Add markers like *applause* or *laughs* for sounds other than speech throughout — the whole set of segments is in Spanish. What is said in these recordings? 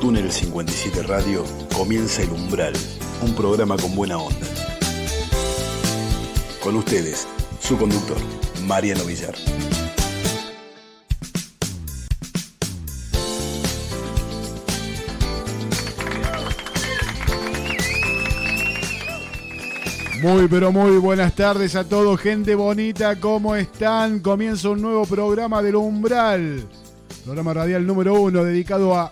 Túnel 57 Radio comienza El Umbral, un programa con buena onda. Con ustedes, su conductor, Mariano Villar. Muy pero muy buenas tardes a todos, gente bonita, ¿cómo están? Comienza un nuevo programa del Umbral, programa radial número uno dedicado a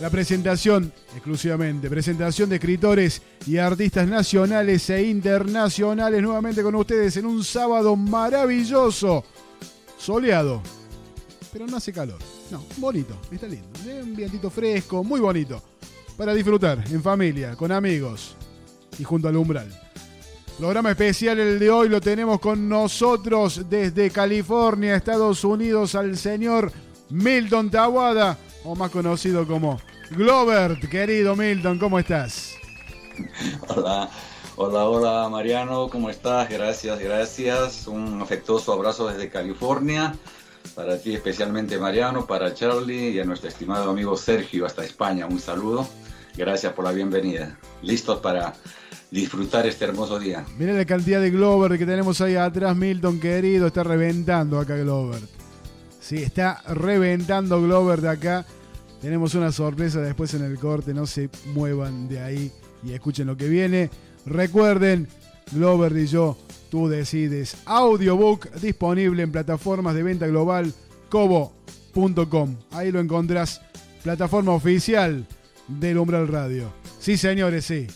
la presentación exclusivamente, presentación de escritores y artistas nacionales e internacionales nuevamente con ustedes en un sábado maravilloso, soleado, pero no hace calor, no, bonito, está lindo, un vientito fresco, muy bonito, para disfrutar en familia, con amigos y junto al Umbral. Programa especial el de hoy lo tenemos con nosotros desde California, Estados Unidos, al señor Milton Tawada, o más conocido como Glover. Querido Milton, ¿cómo estás? Hola, hola, hola Mariano, ¿cómo estás? Gracias, gracias. Un afectuoso abrazo desde California. Para ti especialmente Mariano, para Charlie y a nuestro estimado amigo Sergio hasta España. Un saludo. Gracias por la bienvenida. Listos para disfrutar este hermoso día. Mira la cantidad de Glover que tenemos ahí atrás, Milton querido, está reventando acá Glover. Sí, está reventando Glover de acá. Tenemos una sorpresa después en el corte, no se muevan de ahí y escuchen lo que viene. Recuerden, Glover y yo, tú decides. Audiobook disponible en plataformas de venta global cobo.com. Ahí lo encontrás, plataforma oficial del Umbral Radio. Sí, señores, sí.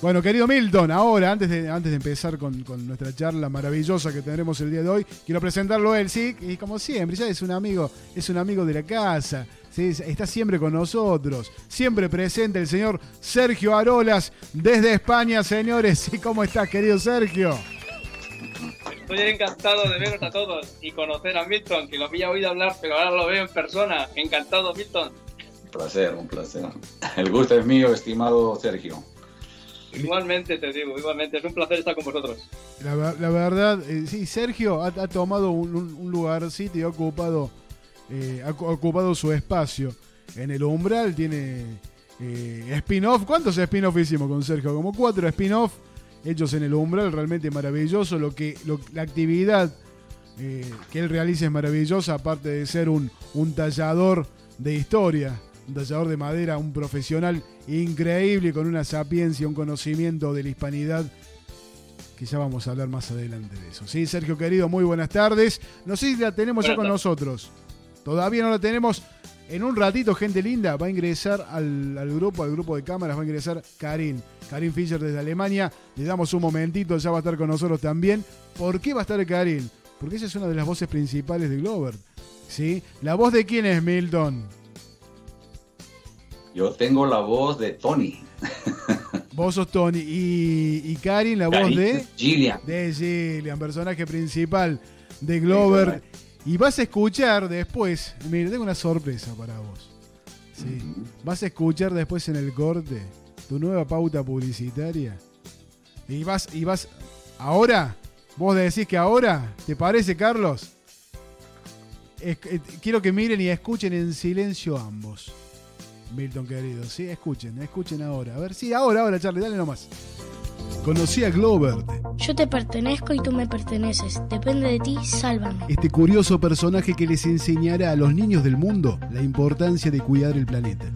Bueno, querido Milton, ahora, antes de, antes de empezar con, nuestra charla maravillosa que tendremos el día de hoy, quiero presentarlo a él, sí, y como siempre, ya es un amigo, es un amigo de la casa, ¿sí? está siempre con nosotros, siempre presente el señor Sergio Arolas desde España, señores. ¿Y cómo estás, querido Sergio? Estoy encantado de veros a todos y conocer a Milton, que lo había oído hablar, pero ahora lo veo en persona. Encantado, Milton. Un placer, un placer. El gusto es mío, estimado Sergio. *laughs* Igualmente te digo, igualmente, es un placer estar con vosotros. La, verdad, eh, sí, Sergio ha, tomado un, lugarcito y ha ocupado, eh, ha, ocupado su espacio en el umbral, tiene eh, spin-off. ¿Cuántos spin-off hicimos con Sergio? Como cuatro spin-off hechos en el umbral, realmente maravilloso. Lo que, la actividad que él realiza es maravillosa, aparte de ser un, un tallador de historia, un tallador de madera, un profesional increíble, con una sapiencia, un conocimiento de la hispanidad, que ya vamos a hablar más adelante de eso. Sí, Sergio querido, muy buenas tardes. No sé si la tenemos ya con nosotros. Todavía no la tenemos. En un ratito, gente linda, va a ingresar al, grupo, al grupo de cámaras, va a ingresar Karin. Karin Fischer desde Alemania. Le damos un momentito, ya va a estar con nosotros también. ¿Por qué va a estar Karin? Porque ella es una de las voces principales de Glover. ¿Sí? ¿La voz de quién es, Milton? Yo tengo la voz de Tony. Vos sos Tony. Y, y Karin, la voz de. Gillian. De Gillian, personaje principal de Glover. Y vas a escuchar después. Mire, tengo una sorpresa para vos. Sí. Vas a escuchar después en el corte tu nueva pauta publicitaria. Y vas, y vas. Ahora, vos decís que ahora, ¿te parece, Carlos? Eh, quiero que miren y escuchen en silencio ambos. Milton querido, ¿sí? Escuchen, escuchen ahora. A ver, sí, ahora, ahora, Charlie, dale nomás. Conocí a Glover. Yo te pertenezco y tú me perteneces. Depende de ti, sálvame. Este curioso personaje que les enseñará a los niños del mundo la importancia de cuidar el planeta.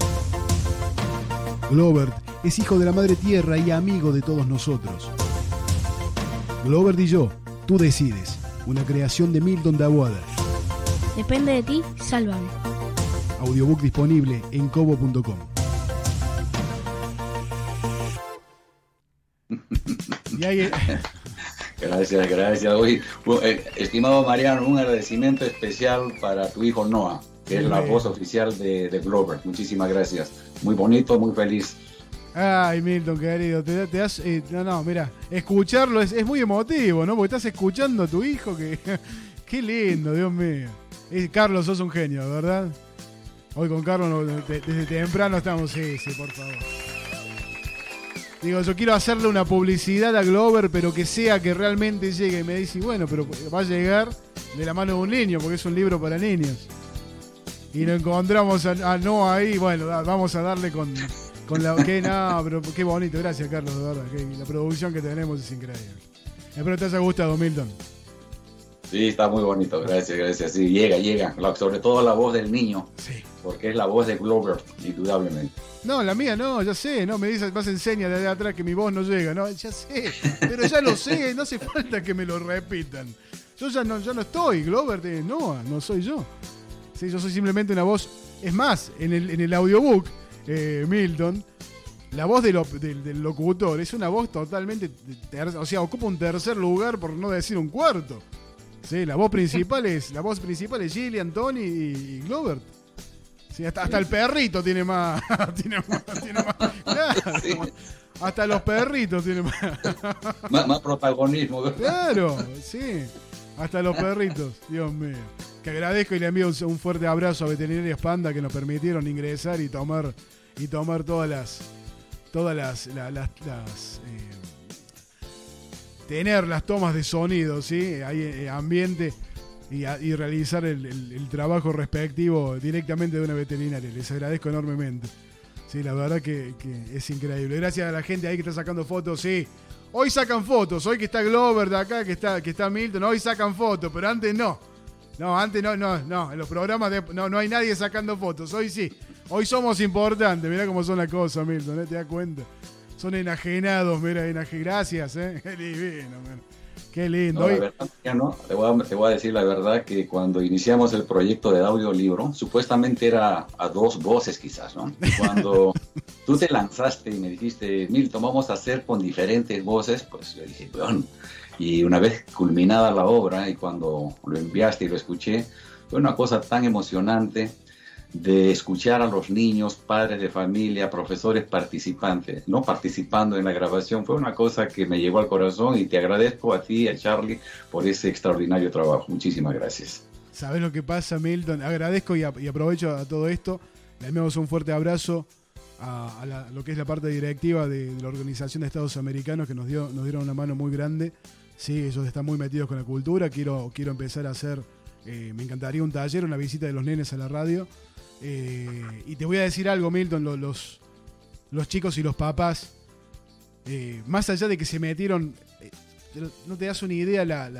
Glover es hijo de la Madre Tierra y amigo de todos nosotros. Glover y yo, tú decides. Una creación de Milton Dawada. Depende de ti, sálvame. Audiobook disponible en cobo.com. *laughs* Gracias, gracias. Eh, estimado Mariano, un agradecimiento especial para tu hijo Noah, que es la voz oficial de, de Glover. Muchísimas gracias. Muy bonito, muy feliz. Ay, Milton, querido, te, te has, eh, no, no, mira, escucharlo es, es, muy emotivo, ¿no? Porque estás escuchando a tu hijo, que *laughs* qué lindo, Dios mío. Carlos, sos un genio, ¿verdad? Hoy con Carlos desde temprano estamos, sí, sí, por favor. Digo, yo quiero hacerle una publicidad a Glover, pero que sea que realmente llegue. Y me dice, bueno, pero va a llegar de la mano de un niño, porque es un libro para niños. y nos encontramos a, no ahí. Bueno, vamos a darle con, con la. Que no, pero qué bonito. Gracias, Carlos, de verdad. Que la producción que tenemos es increíble. Espero te haya gustado, Milton. Sí, está muy bonito, gracias, gracias. Sí, llega, llega. Sobre todo la voz del niño. Sí. Porque es la voz de Glover, indudablemente. No, la mía no, ya sé, no, me dice, más enseña de atrás que mi voz no llega, no, ya sé, pero ya lo sé, no hace falta que me lo repitan. Yo ya no, yo no estoy, Glover de Noah, no soy yo. Sí, yo soy simplemente una voz. Es más, en el, en el audiobook, eh, Milton, la voz del, del, locutor es una voz totalmente. O sea, ocupa un tercer lugar, por no decir un cuarto. Sí, la voz principal es, la voz principal es Gillian, Tony y, Glover. Sí, hasta, hasta, el perrito tiene más. *laughs* tiene más, tiene más *laughs* hasta los perritos tienen *laughs* más. más, protagonismo. Claro, sí. Hasta los perritos, Dios mío. Que agradezco y le envío un, fuerte abrazo a Veterinaria Panda que nos permitieron ingresar y tomar y tomar todas las todas las, las, eh, tener las tomas de sonido, ¿sí? Hay eh, ambiente y, realizar el, trabajo respectivo directamente de una veterinaria. Les agradezco enormemente. Sí, la verdad que, es increíble. Gracias a la gente ahí que está sacando fotos, sí. Hoy sacan fotos, hoy que está Glover de acá, que está, que está Milton, hoy sacan fotos, pero antes no. No, antes no, no, no. En los programas de, no, no hay nadie sacando fotos. Hoy sí. Hoy somos importantes. Mirá cómo son las cosas, Milton, ¿eh? ¿te das cuenta? Son enajenados, mira, enajenados. Gracias, ¿eh? *laughs* Divino, Qué lindo. te, voy a, decir la verdad que cuando iniciamos el proyecto de audiolibro, supuestamente era a dos voces quizás, ¿no? cuando *laughs* tú te lanzaste y me dijiste, Milton, vamos a hacer con diferentes voces, pues yo dije, bueno, y una vez culminada la obra y cuando lo enviaste y lo escuché, fue una cosa tan emocionante de escuchar a los niños, padres de familia, profesores participantes, no participando en la grabación, fue una cosa que me llegó al corazón y te agradezco a ti a Charlie por ese extraordinario trabajo. Muchísimas gracias. ¿Sabes lo que pasa, Milton? Agradezco y, aprovecho a todo esto. Le enviamos un fuerte abrazo a, lo que es la parte directiva de, la Organización de Estados Americanos que nos, dio, nos dieron una mano muy grande. Sí, ellos están muy metidos con la cultura. Quiero, quiero empezar a hacer, eh, me encantaría un taller, una visita de los nenes a la radio eh, y te voy a decir algo, Milton, los, los, chicos y los papás, eh, más allá de que se metieron, eh, no te das una idea la,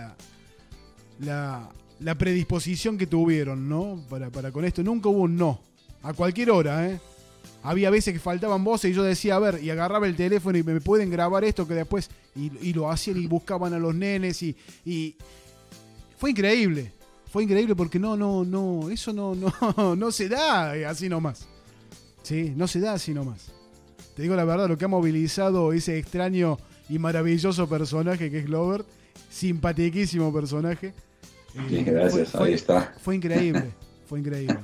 la, la, predisposición que tuvieron, ¿no? Para, para, con esto. Nunca hubo un no, a cualquier hora, ¿eh? Había veces que faltaban voces y yo decía, a ver, y agarraba el teléfono y me pueden grabar esto que después, y, lo hacían y buscaban a los nenes y, y fue increíble fue increíble porque no, no, no, eso no, no, *laughs* no se da así nomás. Sí, no se da así nomás. Te digo la verdad, lo que ha movilizado ese extraño y maravilloso personaje que es Glover, simpatiquísimo personaje. Eh, gracias, ahí está. Fue increíble, *laughs* fue increíble.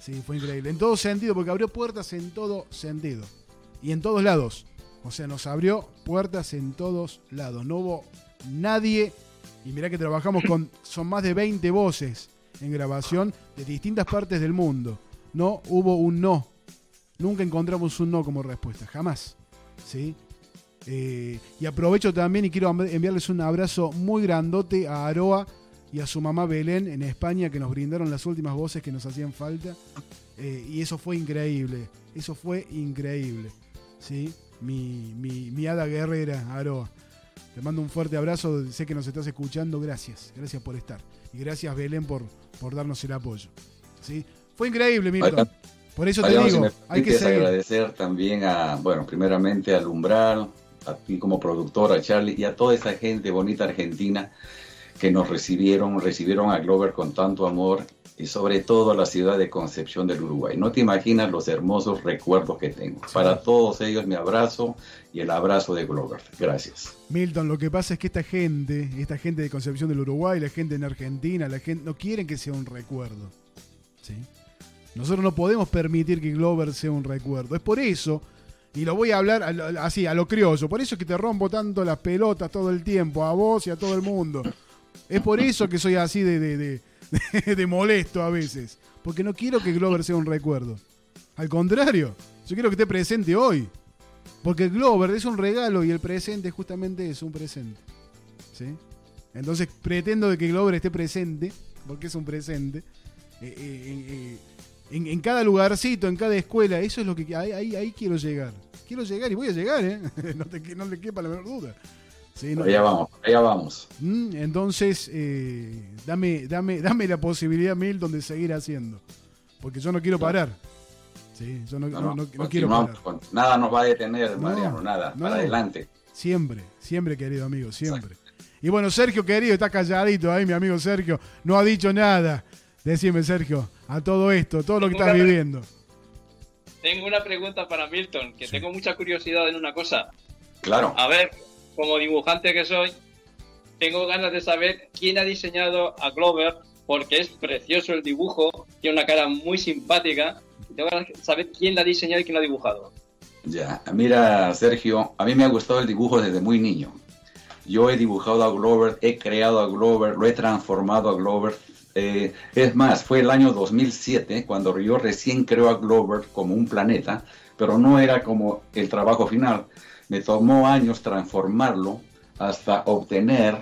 Sí, fue increíble. En todo sentido, porque abrió puertas en todo sentido. Y en todos lados. O sea, nos abrió puertas en todos lados. No hubo nadie y mirá que trabajamos con. *laughs* Son más de 20 voces en grabación de distintas partes del mundo. No hubo un no. Nunca encontramos un no como respuesta. Jamás. ¿Sí? Eh, y aprovecho también y quiero enviarles un abrazo muy grandote a Aroa y a su mamá Belén en España que nos brindaron las últimas voces que nos hacían falta. Eh, y eso fue increíble. Eso fue increíble. ¿Sí? Mi, mi, mi hada guerrera, Aroa. Te mando un fuerte abrazo, sé que nos estás escuchando, gracias, gracias por estar. Y gracias Belén por, por darnos el apoyo. ¿Sí? Fue increíble, Milton. Por eso te digo, hay que agradecer también a, bueno, primeramente al Umbral, a ti como productora, a Charlie y a toda esa gente bonita argentina que nos recibieron, recibieron a Glover con tanto amor y sobre todo a la ciudad de Concepción del Uruguay. No te imaginas los hermosos recuerdos que tengo. Para todos ellos mi abrazo y el abrazo de Glover. Gracias. Milton, lo que pasa es que esta gente, esta gente de Concepción del Uruguay, la gente en Argentina, la gente no quieren que sea un recuerdo. ¿sí? Nosotros no podemos permitir que Glover sea un recuerdo. Es por eso y lo voy a hablar así, a lo criollo. Por eso es que te rompo tanto las pelotas todo el tiempo, a vos y a todo el mundo. Es por eso que soy así de, de, de, *laughs* molesto a veces. Porque no quiero que Glover sea un recuerdo. Al contrario, yo quiero que esté presente hoy. Porque Glover es un regalo y el presente justamente es un presente. ¿Sí? Entonces pretendo de que Glover esté presente, porque es un presente, eh, eh, eh, en, cada lugarcito, en cada escuela. Eso es lo que ahí, ahí, quiero llegar. Quiero llegar y voy a llegar, *laughs* no, te, no le quepa la menor duda. Allá vamos, allá vamos. Mm, entonces, eh, dame, dame, dame la posibilidad, Milton, de seguir haciendo. Porque yo no quiero parar. Sí, yo no, quiero parar. Nada nos va a detener, Mariano, nada. Para adelante. Siempre, siempre, querido amigo, siempre. Y bueno, Sergio, querido, está calladito ahí, mi amigo Sergio. No ha dicho nada. Decime, Sergio, a todo esto, todo lo que estás viviendo. Tengo una pregunta para Milton, que tengo mucha curiosidad en una cosa. Claro. A ver, como dibujante que soy, tengo ganas de saber quién ha diseñado a Glover, porque es precioso el dibujo, tiene una cara muy simpática. Tengo ganas de saber quién la ha diseñado y quién la ha dibujado. Ya, mira, Sergio, a mí me ha gustado el dibujo desde muy niño. Yo he dibujado a Glover, he creado a Glover, lo he transformado a Glover. Eh, es más, fue el año 2007 cuando yo recién creó a Glover como un planeta, pero no era como el trabajo final. Me tomó años transformarlo hasta obtener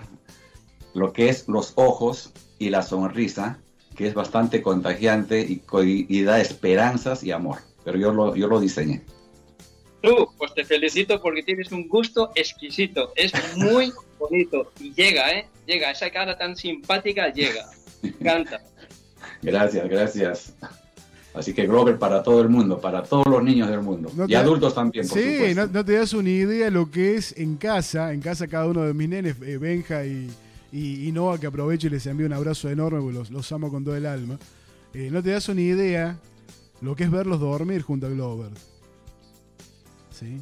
lo que es los ojos y la sonrisa, que es bastante contagiante y, y da esperanzas y amor. Pero yo lo, yo lo diseñé. Tú, pues te felicito porque tienes un gusto exquisito. Es muy *laughs* bonito y llega, ¿eh? Llega. Esa cara tan simpática llega. Canta. Gracias, gracias. Así que Glover para todo el mundo, para todos los niños del mundo. y adultos también, por sí, no, no, te das una idea lo que es en casa. En casa cada uno de mis nenes, eh, Benja y, y, Noah, que aprovecho y les envío un abrazo enorme, porque los, los amo con todo el alma. Eh, no te das una idea lo que es verlos dormir junto a Glover. ¿sí?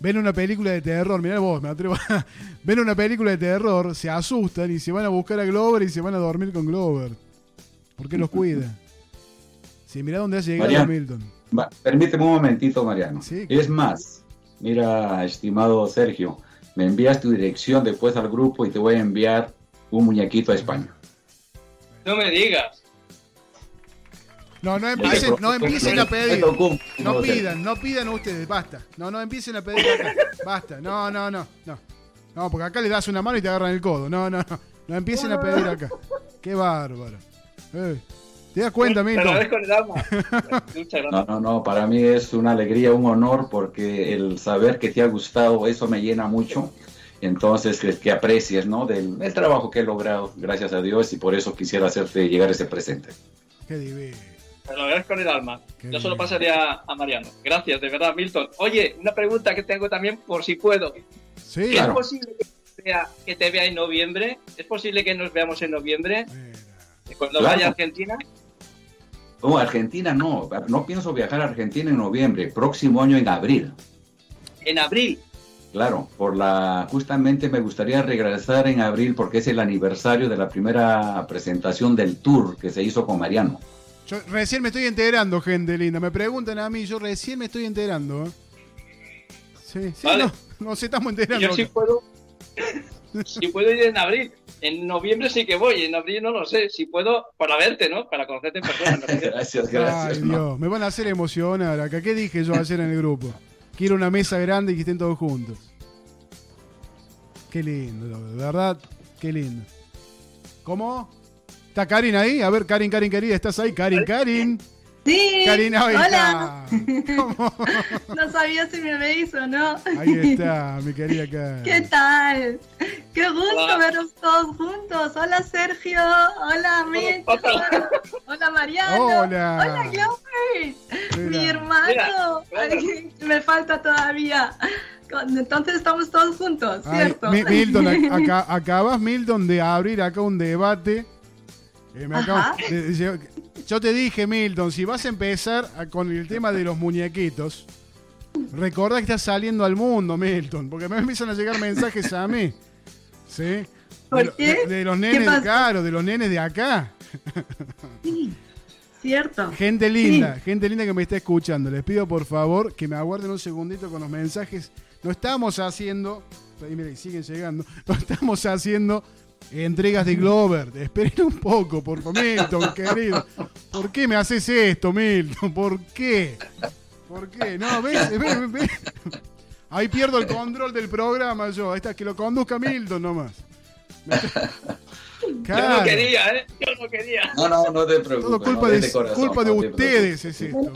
Ven una película de terror, mirá vos, me atrevo. *laughs* Ven una película de terror, se asustan y se van a buscar a Glover y se van a dormir con Glover. ¿Por qué los cuida? *laughs* Sí, mira dónde ha llegado Milton. permíteme un momentito, Mariano. Es más, mira, estimado Sergio, me envías tu dirección después al grupo y te voy a enviar un muñequito a España. No me digas. No, no empiecen, no empiecen a pedir. No pidan, no pidan ustedes, basta. No, no empiecen a pedir acá. Basta. No, no, no, no. No, porque acá le das una mano y te agarran el codo. No, no, no. No empiecen a pedir acá. Qué bárbaro. Eh, ¿Te das cuenta, Milton? *laughs* No, no, no. Para mí es una alegría, un honor, porque el saber que te ha gustado, eso me llena mucho. Entonces, que, que aprecies, ¿no? Del el trabajo que he logrado, gracias a Dios, y por eso quisiera hacerte llegar ese presente. Qué divino. Te lo agradezco con el alma. Yo solo pasaría a Mariano. Gracias, de verdad, Milton. Oye, una pregunta que tengo también por si puedo. Sí. ¿Es posible que te, vea, en noviembre? ¿Es posible que nos veamos en noviembre? Cuando vaya a Argentina. No, Argentina no. No pienso viajar a Argentina en noviembre. Próximo año en abril. En abril. Claro, por la justamente me gustaría regresar en abril porque es el aniversario de la primera presentación del tour que se hizo con Mariano. Yo recién me estoy enterando, gente linda. Me preguntan a mí, yo recién me estoy enterando. ¿eh? Sí, sí, no, nos estamos enterando. Yo sí puedo. *laughs* si puedo ir en abril. En noviembre sí que voy, en abril no lo sé. Si puedo, para verte, ¿no? Para conocerte en persona. *laughs* gracias, gracias. Ay, Dios, me van a hacer emocionar acá. ¿Qué dije yo ayer en el grupo? Quiero una mesa grande y que estén todos juntos. Qué lindo, de verdad, qué lindo. ¿Cómo? ¿Está Karin ahí? A ver, Karin, Karin, querida, ¿estás ahí? Karin, Karin. Sí. Hola. *laughs* no sabía si me veis o no. Ahí está, mi querida. ¿Qué tal? Qué gusto verlos todos juntos. Hola, Sergio. Hola, Mitch. *laughs* Hola, Mariano. Hola. Hola, Glover. Mi hermano. *laughs* me falta todavía. Entonces estamos todos juntos, ¿cierto? Milton, acabas, Milton, de abrir acá un debate eh, yo te dije, Milton, si vas a empezar con el tema de los muñequitos, recuerda que estás saliendo al mundo, Milton, porque me empiezan a llegar mensajes a mí. ¿Sí? ¿Por qué? De, los nenes, claro, de los nenes de acá. Sí, cierto. Gente linda, gente linda que me está escuchando. Les pido por favor que me aguarden un segundito con los mensajes. No estamos haciendo, y siguen llegando, no estamos haciendo entregas de Glover. *laughs* Esperen un poco, por favor, Milton, querido. ¿Por qué me haces esto, Milton? ¿Por qué? ¿Por qué? No, ves, ves, Ahí pierdo el control del programa yo. Ahí está, que lo conduzca Milton nomás. *laughs* Yo no quería, ¿eh? Yo no quería. No, no, no te preocupes. Todo culpa de, culpa de ustedes es esto.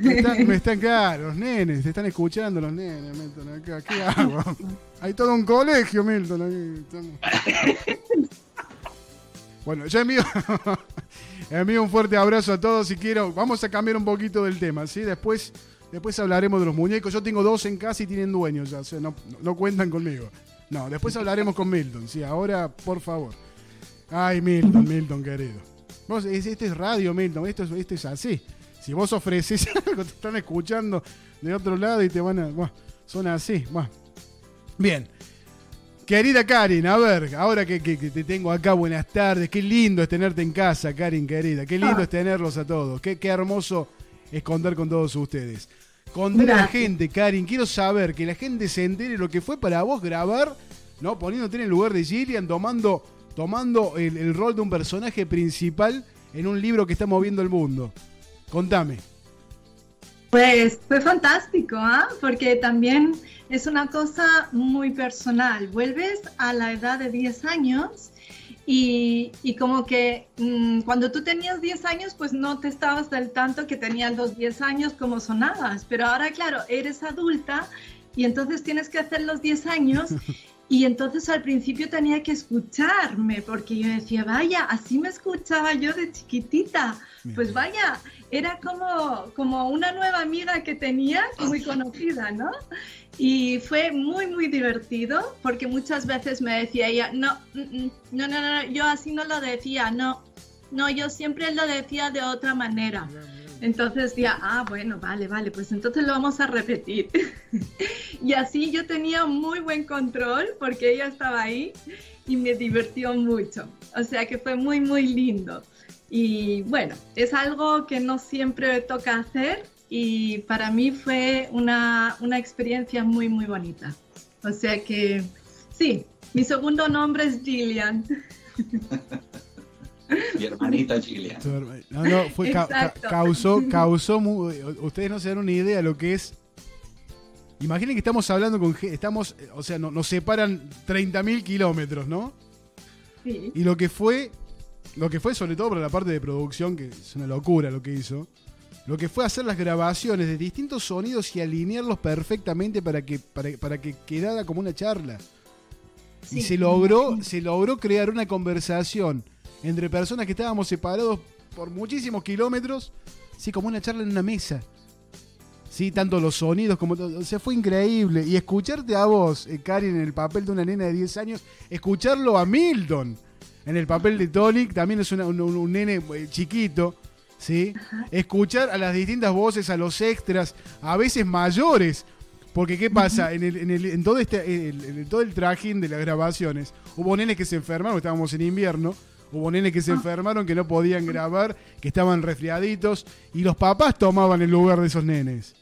me, están, me están los nenes, te están escuchando los nenes, Milton, acá. ¿Qué hago? Hay todo un colegio, Milton. Aquí. Bueno, ya envío, *laughs* envío un fuerte abrazo a todos y quiero, vamos a cambiar un poquito del tema, ¿sí? Después, después hablaremos de los muñecos. Yo tengo dos en casa y tienen dueños, ya, o sea, no, no cuentan conmigo. No, después hablaremos con Milton, sí, ahora, por favor. Ay, Milton, Milton, querido. Vos, este es radio, Milton, esto es, esto es así. Si vos ofreces *laughs* algo, te están escuchando de otro lado y te van a... Bueno, son así. Bueno. Bien. Querida Karin, a ver, ahora que, te tengo acá, buenas tardes. Qué lindo es tenerte en casa, Karin, querida. Qué lindo ah. es tenerlos a todos. Qué, qué hermoso es contar con todos ustedes. Contar a la gente, Karin. Quiero saber que la gente se entere lo que fue para vos grabar, ¿no? Poniéndote en el lugar de Gillian, tomando, tomando el, rol de un personaje principal en un libro que está moviendo el mundo. Contame. Pues fue fantástico, ¿ah? Porque también es una cosa muy personal. Vuelves a la edad de 10 años y, como que mm, cuando tú tenías 10 años, pues no te estabas del tanto que tenías los 10 años como sonabas. Pero ahora, claro, eres adulta y entonces tienes que hacer los 10 años. *laughs* Y entonces al principio tenía que escucharme, porque yo decía, vaya, así me escuchaba yo de chiquitita. Pues vaya, era como, como una nueva amiga que tenía, muy conocida, ¿no? Y fue muy, muy divertido porque muchas veces me decía ella, no, mm, mm, no, no, no, yo así no lo decía, no, no, yo siempre lo decía de otra manera. Entonces ya, ah, bueno, vale, vale, pues entonces lo vamos a repetir. *laughs* y así yo tenía muy buen control porque ella estaba ahí y me divirtió mucho. O sea que fue muy, muy lindo. Y bueno, es algo que no siempre toca hacer, y para mí fue una, una experiencia muy, muy bonita. O sea que sí, mi segundo nombre es Gillian. *laughs* Mi hermanita Gillian. No, no, fue causó, *laughs* causó, ustedes no se dan una idea de lo que es. Imaginen que estamos hablando con, estamos, o sea, nos separan 30.000 kilómetros, ¿no? Sí. Y lo que fue, lo que fue sobre todo para la parte de producción, que es una locura lo que hizo, lo que fue hacer las grabaciones de distintos sonidos y alinearlos perfectamente para que, para, que quedara como una charla. y se logró, se logró crear una conversación entre personas que estábamos separados por muchísimos kilómetros, sí, como una charla en una mesa. Sí, tanto los sonidos como todo. O sea, fue increíble. Y escucharte a vos, eh, Karin, en el papel de una nena de 10 años, escucharlo a Milton en el papel de Tonic, también es un, nene eh, chiquito. ¿sí? Escuchar a las distintas voces, a los extras, a veces mayores. Porque, ¿qué pasa? en, el, en, el, en, todo este, en todo el trajín de las grabaciones, hubo nenes que se enfermaron, estábamos en invierno, hubo nenes que se ah. enfermaron, que no podían grabar, que estaban resfriaditos, y los papás tomaban el lugar de esos nenes.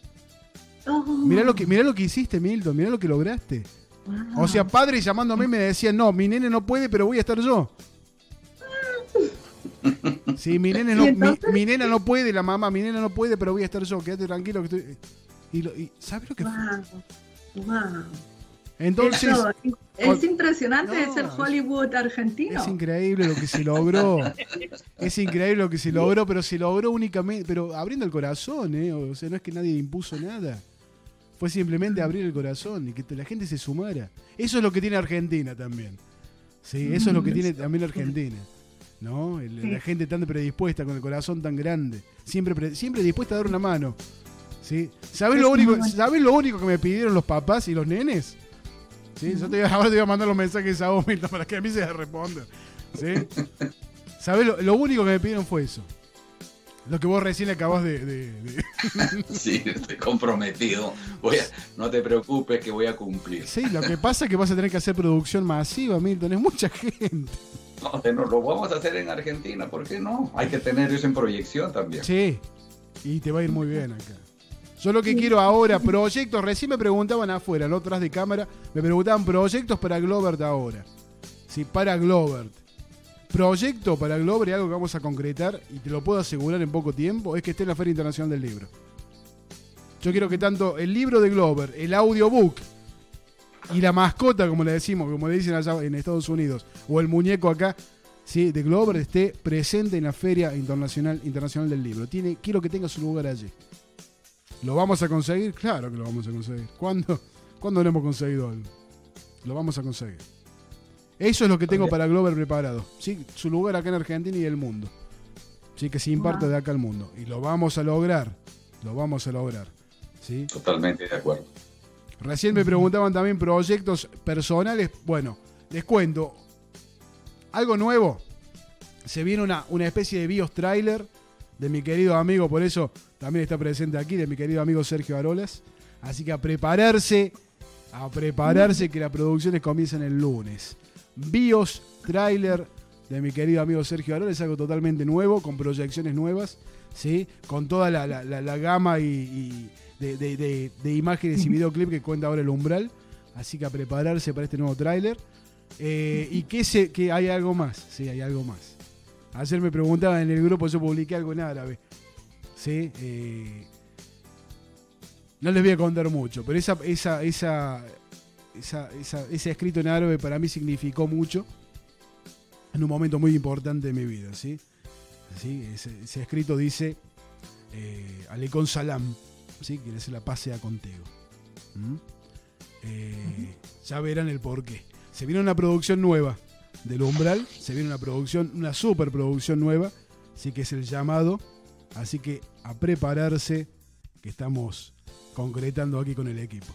Oh. Mirá, lo que, mirá lo que hiciste, Milton, mirá lo que lograste. O sea, padres llamándome me decían, no, mi nene no puede, pero voy a estar yo. Sí, mi, nene no, mi, nena no puede, la mamá, mi nena no puede, pero voy a estar yo, quédate tranquilo que estoy. Y, ¿sabes lo que fue? Wow. Entonces. es impresionante ser Hollywood argentino. Es increíble lo que se logró. es increíble lo que se logró, pero se logró únicamente, pero abriendo el corazón, ¿eh? O sea, no es que nadie impuso nada. Fue simplemente abrir el corazón y que la gente se sumara. Eso es lo que tiene Argentina también. Sí, eso es lo que tiene también Argentina. ¿no? La gente tan predispuesta, con el corazón tan grande, siempre, siempre dispuesta a dar una mano. ¿sí? ¿Sabes lo, único, ¿Sabes lo único que me pidieron los papás y los nenes? ¿Sí? Yo te, *laughs* ahora te voy a mandar los mensajes a vos, para que a mí se responda. ¿sí? ¿Sabes lo, lo único que me pidieron fue eso? Lo que vos recién acabas de, de, *laughs* Sí, estoy comprometido. Voy no te preocupes que voy a cumplir. Sí, lo que pasa es que vas a tener que hacer producción masiva, Milton. Es mucha gente. No, lo vamos a hacer en Argentina, ¿por qué no? Hay que tener eso en proyección también. Sí, y te va a ir muy bien acá. Yo lo que quiero ahora, proyectos, recién me preguntaban afuera, no atrás de cámara, me preguntaban proyectos para Globert ahora. Sí, para Globert. Proyecto para Globert y algo que vamos a concretar, y te lo puedo asegurar en poco tiempo, es que esté en la Feria Internacional del Libro. Yo quiero que tanto el libro de Glover, el audiobook y la mascota, como le decimos, como le dicen allá en Estados Unidos, o el muñeco acá, ¿sí? de Glover esté presente en la Feria Internacional, Internacional del Libro. Tiene, quiero que tenga su lugar allí. ¿Lo vamos a conseguir? Claro que lo vamos a conseguir. ¿Cuándo, *laughs* ¿Cuándo lo hemos conseguido algo? Lo vamos a conseguir. Eso es lo que tengo para Glover preparado. ¿sí? Su lugar acá en Argentina y el mundo. ¿sí? Que se imparte de acá al mundo. Y lo vamos a lograr. Lo vamos a lograr. ¿sí? Totalmente de acuerdo. Recién me preguntaban también proyectos personales. Bueno, les cuento. Algo nuevo. Se viene una, una especie de bios trailer de mi querido amigo, por eso también está presente aquí, de mi querido amigo Sergio Arolas. Así que a prepararse, a prepararse que las producciones comienzan el lunes. Bios trailer de mi querido amigo Sergio Arolas algo totalmente nuevo, con proyecciones nuevas, ¿sí? con toda la, gama y, de, imágenes y *laughs* videoclip que cuenta ahora el umbral. Así que a prepararse para este nuevo tráiler. Eh, y que, se, que hay algo más, sí, hay algo más. Ayer me preguntaban en el grupo, yo publiqué algo en árabe. ¿Sí? Eh, no les voy a contar mucho, pero esa, esa, esa, ese escrito en árabe para mí significó mucho en un momento muy importante de mi vida. ¿sí? Ese, escrito dice, eh, Alecón Salam, ¿sí? quiere decir la paz sea contigo. ¿Mm? Eh, ya verán el porqué. Se viene una producción nueva del Umbral. Se viene una producción, una superproducción nueva. Así que es el llamado. Así que a prepararse, que estamos concretando aquí con el equipo.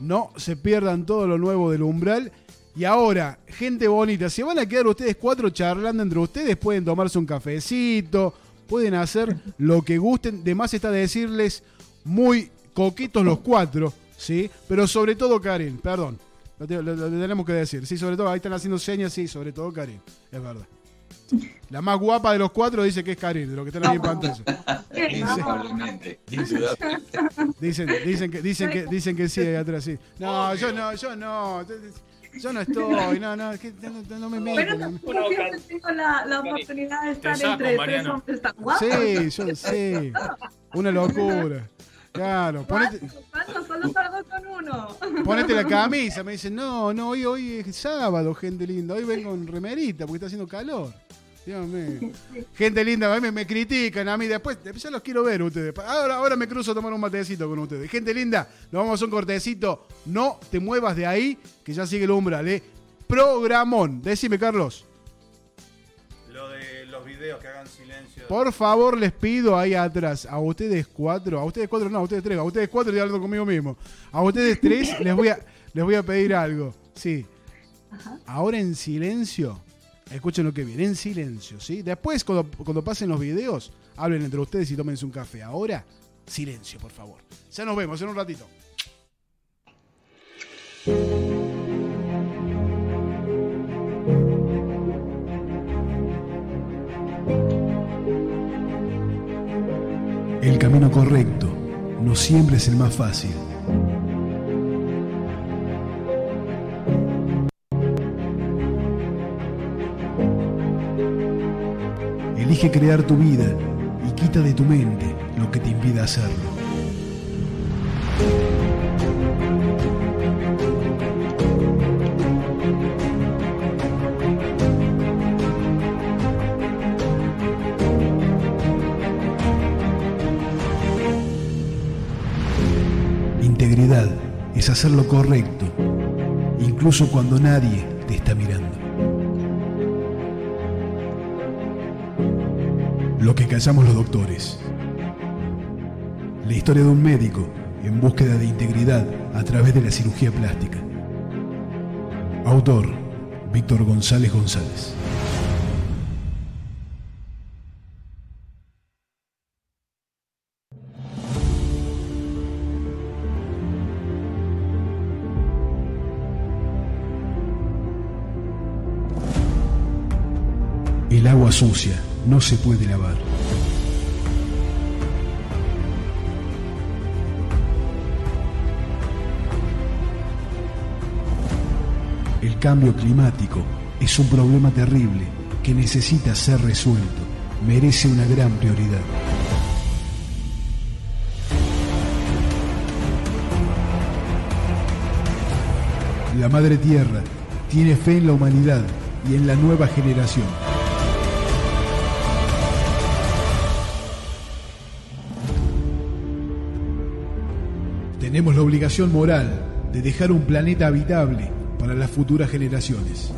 No se pierdan todo lo nuevo del Umbral. Y ahora, gente bonita, se van a quedar ustedes cuatro charlando entre ustedes. Pueden tomarse un cafecito, pueden hacer lo que gusten. De más está decirles muy coquitos los cuatro, ¿sí? Pero sobre todo Karen, perdón. Lo, tenemos que decir. Sí, sobre todo, ahí están haciendo señas, sí, sobre todo Karin. Es verdad. La más guapa de los cuatro dice que es Karin, de lo que están ahí en pantalla. *laughs* Dicen, dicen, que, dicen, que, dicen que sí, ahí atrás, sí. No, yo no, yo no. Yo no estoy, no, no, que no, no me meto. Bueno, no, siempre tengo la, la oportunidad de estar entre tres hombres tan guapos. Sí, yo sé. Una locura. Claro, ponete. Solo salgo con uno. Ponete la *laughs* camisa. Me dicen, no, no, hoy, hoy es sábado, gente linda. Hoy vengo en remerita porque está haciendo calor. Dios mío. Gente linda, a mí me, critican a mí. Después, ya los quiero ver ustedes. Ahora, ahora me cruzo a tomar un matecito con ustedes. Gente linda, nos vamos a hacer un cortecito. No te muevas de ahí, que ya sigue el umbral, ¿eh? Programón. Decime, Carlos. Lo de los videos que hagan por favor, les pido ahí atrás, a ustedes cuatro, a ustedes cuatro, no, a ustedes tres, a ustedes cuatro estoy hablando conmigo mismo. A ustedes tres les voy a, les voy a pedir algo. Sí. Ahora en silencio, escuchen lo que viene, en silencio, ¿sí? Después, cuando, cuando pasen los videos, hablen entre ustedes y tómense un café. Ahora, silencio, por favor. Ya nos vemos en un ratito. El camino correcto no siempre es el más fácil. Elige crear tu vida y quita de tu mente lo que te impida hacerlo. Es hacer lo correcto, incluso cuando nadie te está mirando. Lo que callamos los doctores. La historia de un médico en búsqueda de integridad a través de la cirugía plástica. Autor, Víctor González González. Sucia no se puede lavar. El cambio climático es un problema terrible que necesita ser resuelto. Merece una gran prioridad. La Madre Tierra tiene fe en la humanidad y en la nueva generación. Tenemos la obligación moral de dejar un planeta habitable para las futuras generaciones.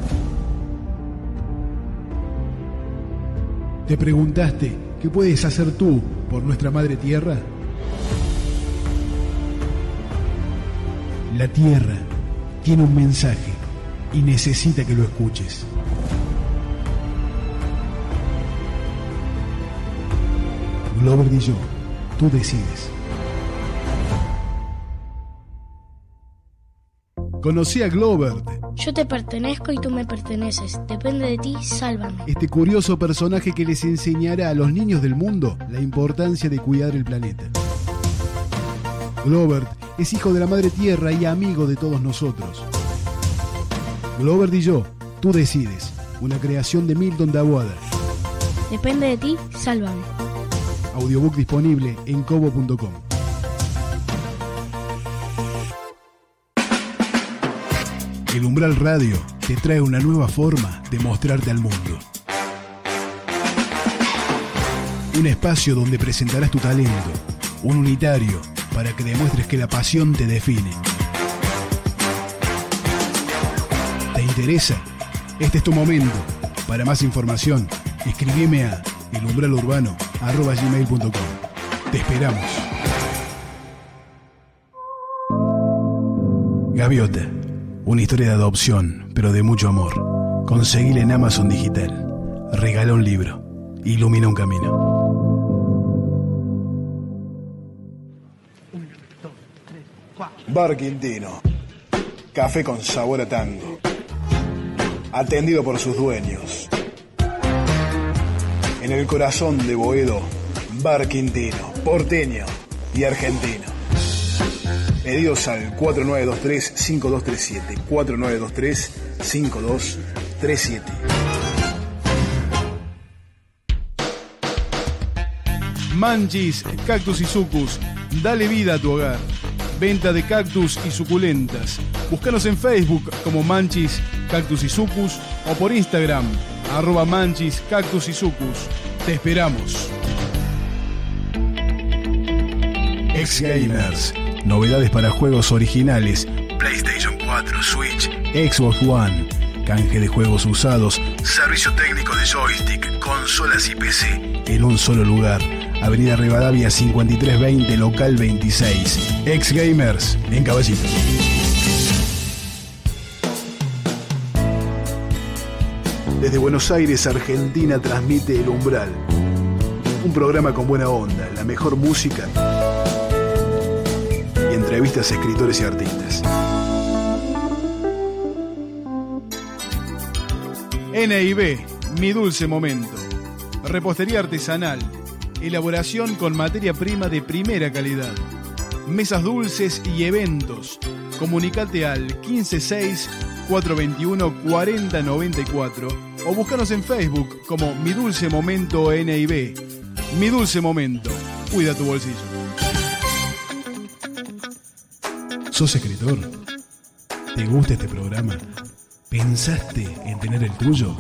¿Te preguntaste qué puedes hacer tú por nuestra Madre Tierra? La Tierra tiene un mensaje y necesita que lo escuches. Glover y yo, tú decides. Conocí a Glover, Yo te pertenezco y tú me perteneces. Depende de ti, sálvame. este curioso personaje que les enseñará a los niños del mundo la importancia de cuidar el planeta. Glover es hijo de la Madre Tierra y amigo de todos nosotros. Glover y yo, tú decides. Una creación de Milton Dabuada. Depende de ti, sálvame. Audiobook disponible en cobo.com. El Umbral Radio te trae una nueva forma de mostrarte al mundo. Un espacio donde presentarás tu talento, un unitario para que demuestres que la pasión te define. ¿Te interesa? Este es tu momento. Para más información, escribime a elumbralurbano.com. Te esperamos. Gaviota, una historia de adopción, pero de mucho amor. Conseguile en Amazon Digital. Regala un libro. Ilumina un camino. Bar Quintino. Café con sabor a tango. Atendido por sus dueños. En el corazón de Boedo, Bar Quintino, porteño y argentino. Pedidos al 4923-5237. 4923-5237. Manchis, Cactus y Sucus. Dale vida a tu hogar. Venta de cactus y suculentas. Búscanos en Facebook como Manchis, Cactus y Sucus o por Instagram, arroba Manchis, Cactus y Sucus. Te esperamos. Ex Gamers. Novedades para juegos originales. PlayStation 4, Switch, Xbox One. Canje de juegos usados. Servicio técnico de joystick, consolas y PC. En un solo lugar. Avenida Rivadavia 5320, local 26. Ex Gamers, en Caballito. Desde Buenos Aires, Argentina, transmite El Umbral. Un programa con buena onda, la mejor música entrevistas a escritores y artistas. NIB, mi dulce momento. Repostería artesanal. Elaboración con materia prima de primera calidad. Mesas dulces y eventos. Comunicate al 156-421-4094 o búscanos en Facebook como Mi Dulce Momento NIB. Mi Dulce Momento. Cuida tu bolsillo. ¿Sos escritor? ¿Te gusta este programa? ¿Pensaste en tener el tuyo?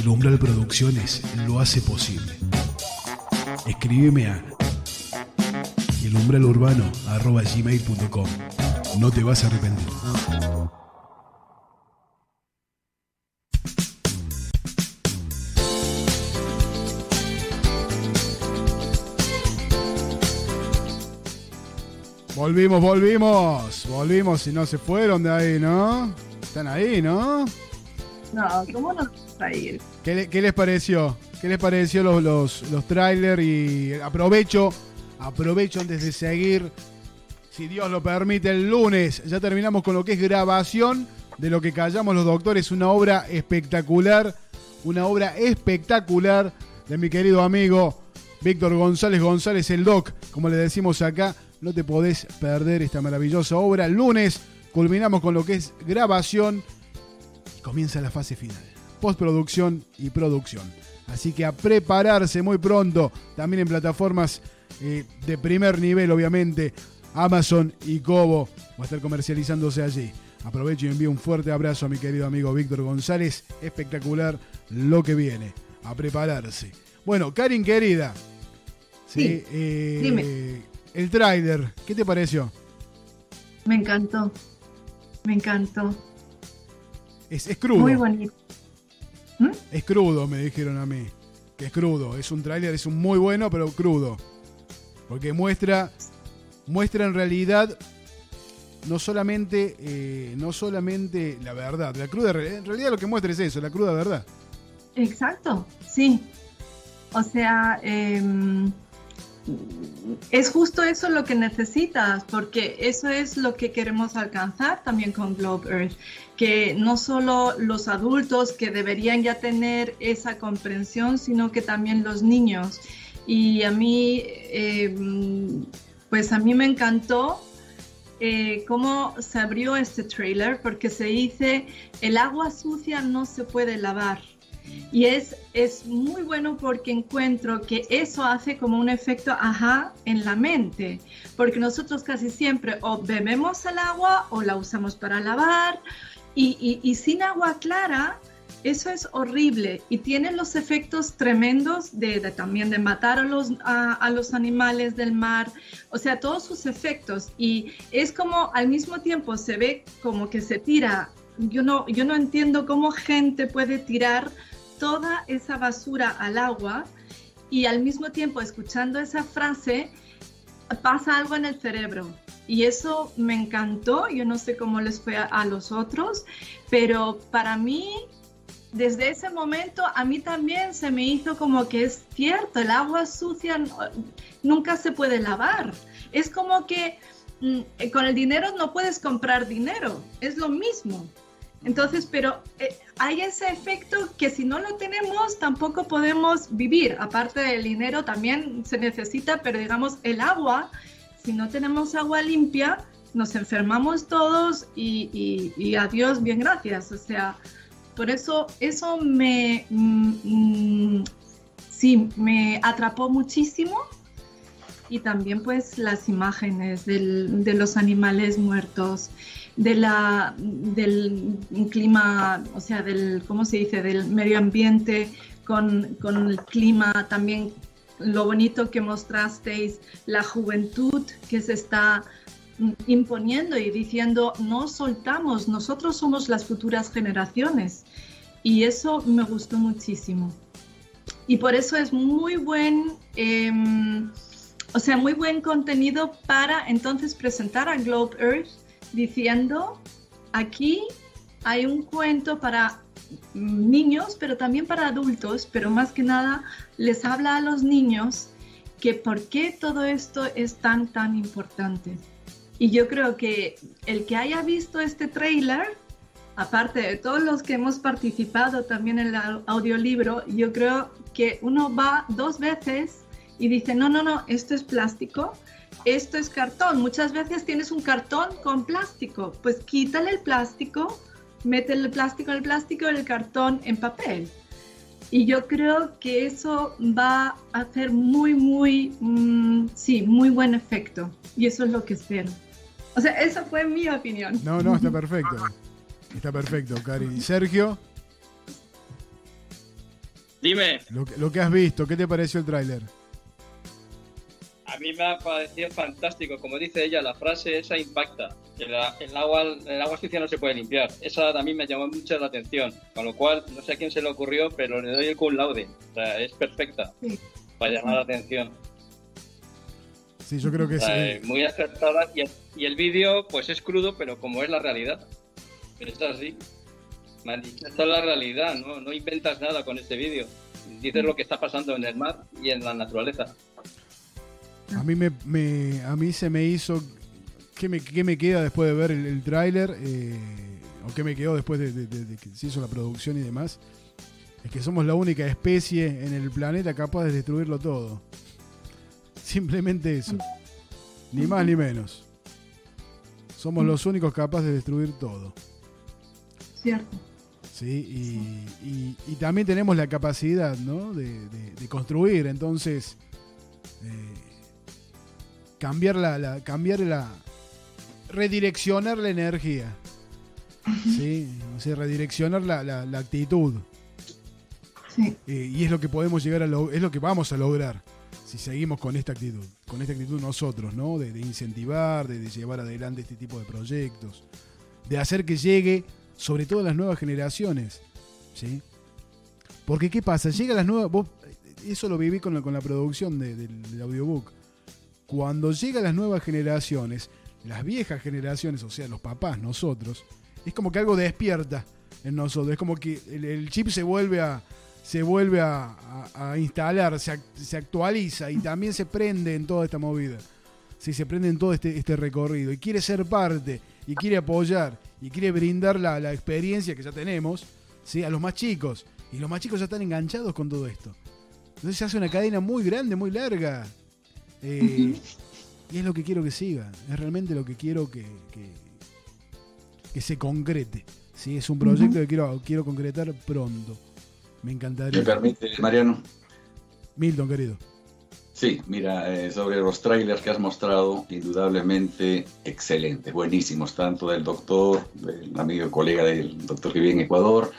El Umbral Producciones lo hace posible. Escríbeme a elumbralurbano.gmail.com No te vas a arrepentir. Volvimos, volvimos, volvimos y no se fueron de ahí, ¿no? Están ahí, ¿no? No, ¿cómo no a ir? ¿Qué, le- qué les pareció? ¿Qué les pareció los, los, los trailers? Y aprovecho, aprovecho antes de seguir, si Dios lo permite, el lunes. Ya terminamos con lo que es grabación de lo que callamos los doctores. Una obra espectacular, una obra espectacular de mi querido amigo Víctor González González, el doc, como le decimos acá. No te podés perder esta maravillosa obra. El lunes culminamos con lo que es grabación y comienza la fase final. Postproducción y producción. Así que a prepararse muy pronto, también en plataformas eh, de primer nivel, obviamente, Amazon y Kobo. va a estar comercializándose allí. Aprovecho y envío un fuerte abrazo a mi querido amigo Víctor González. Espectacular lo que viene. A prepararse. Bueno, Karin querida. Sí, eh, dime. El tráiler, ¿qué te pareció? Me encantó. Me encantó. Es, es crudo. Muy bonito. Es crudo, me dijeron a mí. Que es crudo. Es un tráiler, es un muy bueno, pero crudo. Porque muestra, muestra en realidad no solamente, eh, no solamente la verdad. La cruda, en realidad lo que muestra es eso, la cruda verdad. Exacto, sí. O sea, em, es justo eso lo que necesitas, porque eso es lo que queremos alcanzar también con Globe Earth, que no solo los adultos que deberían ya tener esa comprensión, sino que también los niños. Y a mí, em, pues a mí me encantó eh, cómo se abrió este trailer, porque se dice, el agua sucia no se puede lavar. Y es, es muy bueno porque encuentro que eso hace como un efecto ajá en la mente, porque nosotros casi siempre o bebemos el agua o la usamos para lavar. Y, y- sin agua clara eso es horrible. Y tiene los efectos tremendos de, de también de matar a los, a, a los animales del mar, o sea, todos sus efectos. Y es como al mismo tiempo se ve como que se tira, yo no, yo no entiendo cómo gente puede tirar toda esa basura al agua y al mismo tiempo escuchando esa frase pasa algo en el cerebro. Y eso me encantó, yo no sé cómo les fue a, los otros, pero para mí, desde ese momento, a mí también se me hizo como que es cierto, el agua sucia nunca se puede lavar. Es como que mm, eh, con el dinero no puedes comprar dinero, es lo mismo. Entonces, pero eh, hay ese efecto que si no lo tenemos tampoco podemos vivir. Aparte del dinero también se necesita, pero digamos el agua, si no tenemos agua limpia, nos enfermamos todos y, y- y adiós, bien gracias. O sea, por eso eso me, mm, mm, sí, me atrapó muchísimo y también pues las imágenes de los animales muertos, de la, del clima, o sea, del, ¿cómo se dice?, del medio ambiente con, con el clima, también lo bonito que mostrasteis, la juventud que se está imponiendo y diciendo, no soltamos, nosotros somos las futuras generaciones. Y eso me gustó muchísimo. Y por eso es muy buen, em, o sea, muy buen contenido para entonces presentar a Globe Earth diciendo, aquí hay un cuento para niños, pero también para adultos, pero más que nada les habla a los niños que por qué todo esto es tan, tan importante. Y yo creo que el que haya visto este trailer, aparte de todos los que hemos participado también en el au- audiolibro, yo creo que uno va dos veces y dice, no, no, no, esto es plástico, esto es cartón. Muchas veces tienes un cartón con plástico, pues quítale el plástico, mete el plástico en el plástico y el cartón en papel. Y yo creo que eso va a hacer muy, muy, mm, sí, muy buen efecto. Y eso es lo que espero. O sea, esa fue mi opinión. No, no, está perfecto. Está perfecto, Cari. Y Sergio, Dime, lo, que- lo que has visto, ¿qué te pareció el tráiler? A mí me ha parecido fantástico. Como dice ella, la frase esa impacta. El, agua, el agua sucia no se puede limpiar. Esa también me llamó mucho la atención. Con lo cual, no sé a quién se le ocurrió, pero le doy el cum laude. O sea, es perfecta para llamar la atención. Sí, yo creo que O sea, sí. muy acertada. Y el, y el vídeo, pues es crudo, pero como es la realidad. Es así. Manifiesta la realidad, ¿no? No inventas nada con este vídeo. Dices lo que está pasando en el mar y en la naturaleza. A mí, me, me- a mí se me hizo. ¿Qué me, qué me queda después de ver el, el tráiler? Eh, ¿O qué me quedó después de, de- de- de que se hizo la producción y demás? Es que somos la única especie en el planeta capaz de destruirlo todo. Simplemente eso. Ni más ni menos. Somos los únicos capaces de destruir todo. Cierto. ¿sí? Y, y- y también tenemos la capacidad, ¿no? De, de- de construir, entonces, eh, cambiar la, la- cambiar la, redireccionar la energía. ¿sí? O sea, redireccionar la, la- la actitud. Sí. Eh, y es lo que podemos llegar a lo- es lo que vamos a lograr si seguimos con esta actitud, con esta actitud nosotros, ¿no? De, de incentivar, de, de llevar adelante este tipo de proyectos, de hacer que llegue, sobre todo a las nuevas generaciones, ¿sí? Porque ¿qué pasa? Llega a las nuevas, vos, eso lo viví con la, con la producción de- del, del audiobook. Cuando llega a las nuevas generaciones, las viejas generaciones, o sea, los papás, nosotros, es como que algo despierta en nosotros, es como que el, chip se vuelve a, se vuelve a, a- instalar, se, se actualiza y también se prende en toda esta movida. Sí, se prende en todo este, este recorrido y quiere ser parte y quiere apoyar y quiere brindar la, la experiencia que ya tenemos ¿sí? a los más chicos. Y los más chicos ya están enganchados con todo esto. Entonces se hace una cadena muy grande, muy larga. Eh, y es lo que quiero que siga. Es realmente lo que quiero que, que, que se concrete. ¿sí? Es un proyecto que quiero, quiero concretar pronto. Me ¿Me encantaría. permite, Mariano? Milton, querido. Sí, mira, eh, sobre los trailers que has mostrado, indudablemente excelentes, buenísimos, tanto del doctor, del amigo y colega del doctor que vive en Ecuador,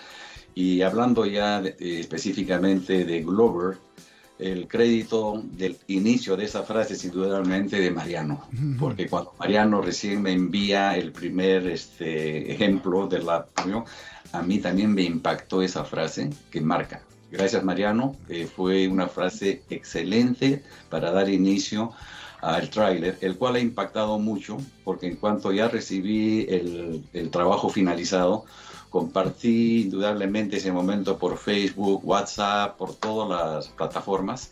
y hablando ya de- eh, específicamente de Glover, el crédito del inicio de esa frase es indudablemente de Mariano, porque cuando Mariano recién me envía el primer este, ejemplo de la a mí también me impactó esa frase que marca. Gracias Mariano, eh, fue una frase excelente para dar inicio al tráiler, el cual ha impactado mucho, porque en cuanto ya recibí el, el trabajo finalizado, compartí indudablemente ese momento por Facebook, WhatsApp, por todas las plataformas,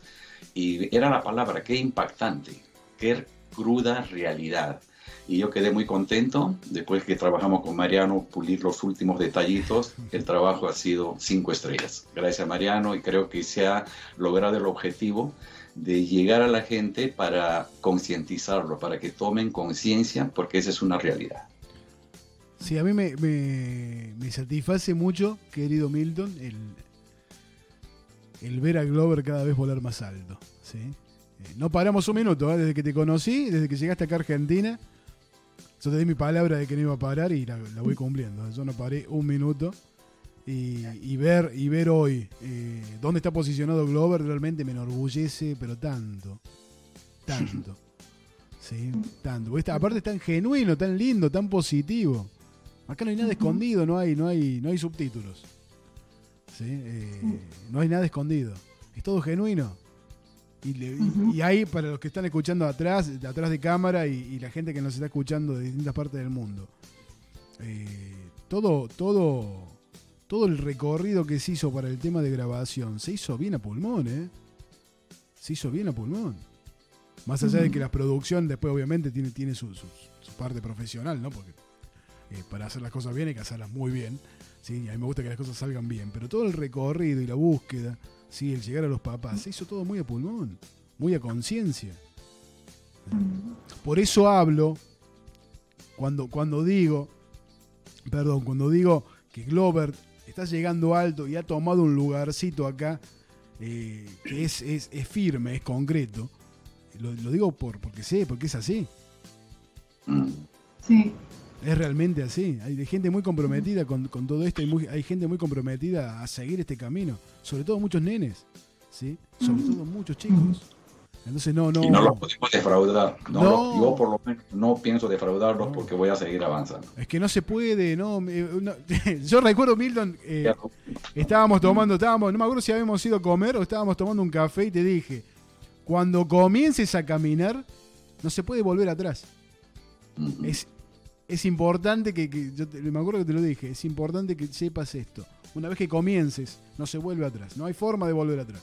y era la palabra, qué impactante, qué cruda realidad. Y yo quedé muy contento después que trabajamos con Mariano, pulir los últimos detallitos. El trabajo ha sido cinco estrellas. Gracias Mariano y creo que se ha logrado el objetivo de llegar a la gente para concientizarlo, para que tomen conciencia, porque esa es una realidad. Sí, a mí me, me- me satisface mucho, querido Milton, el, el ver a Glover cada vez volar más alto. ¿sí? Eh, no paramos un minuto, ¿eh? desde que te conocí, desde que llegaste acá a Argentina. Yo te di mi palabra de que no iba a parar y la, la voy cumpliendo. Yo no paré un minuto. Y, y ver, y ver hoy eh, dónde está posicionado Glover realmente me enorgullece, pero tanto. Tanto. Sí, tanto. Aparte es tan genuino, tan lindo, tan positivo. Acá no hay nada escondido, no hay, no hay, no hay subtítulos. ¿Sí? Eh, no hay nada escondido. Es todo genuino. Y, le- y- y hay, para los que están escuchando atrás, de atrás de cámara y, y la gente que nos está escuchando de distintas partes del mundo. eh, todo, todo, todo el recorrido que se hizo para el tema de grabación se hizo bien a pulmón, ¿eh? Se hizo bien a pulmón. Más allá de que la producción después obviamente tiene, tiene su, su- su parte profesional, ¿no? Porque eh, para hacer las cosas bien hay que hacerlas muy bien. ¿sí? Y a mí me gusta que las cosas salgan bien. Pero todo el recorrido y la búsqueda, ¿sí? el llegar a los papás, se hizo todo muy a pulmón, muy a conciencia. Por eso hablo, cuando, cuando digo, perdón, cuando digo que Glover está llegando alto y ha tomado un lugarcito acá eh, que es, es- es firme, es concreto. Lo, lo digo por, porque sé, porque es así. Sí. Es realmente así. Hay de gente muy comprometida con, con todo esto. Hay, muy- hay gente muy comprometida a seguir este camino. Sobre todo muchos nenes. ¿sí? Sobre todo muchos chicos. Entonces, no, no. Y no los podemos defraudar. No, No. lo- yo por lo menos no pienso defraudarlos porque voy a seguir avanzando. Es que no se puede, no. eh, no. *laughs* Yo recuerdo, Milton, eh, estábamos tomando, estábamos, no me acuerdo si habíamos ido a comer o estábamos tomando un café y te dije, cuando comiences a caminar, no se puede volver atrás. Mm. Es, es importante que, que- yo te- me acuerdo que te lo dije, es importante que sepas esto. Una vez que comiences, no se vuelve atrás. No hay forma de volver atrás.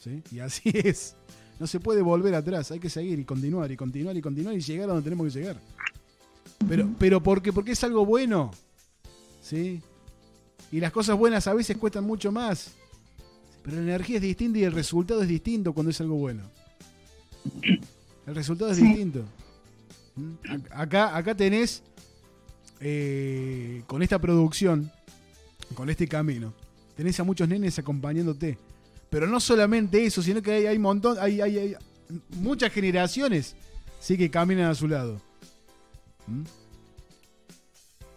¿Sí? Y así *laughs* es. No se puede volver atrás. Hay que seguir y continuar y continuar y continuar y llegar a donde tenemos que llegar. Pero, pero ¿por qué? Porque es algo bueno. ¿Sí? Y las cosas buenas a veces cuestan mucho más. Pero la energía es distinta y el resultado es distinto cuando es algo bueno. El resultado es Sí. distinto. ¿Mm? Ac- Acá, acá tenés, eh, con esta producción, con este camino, tenés a muchos nenes acompañándote. Pero no solamente eso, sino que hay, hay montón, hay, hay- hay muchas generaciones sí que caminan a su lado. ¿Mm?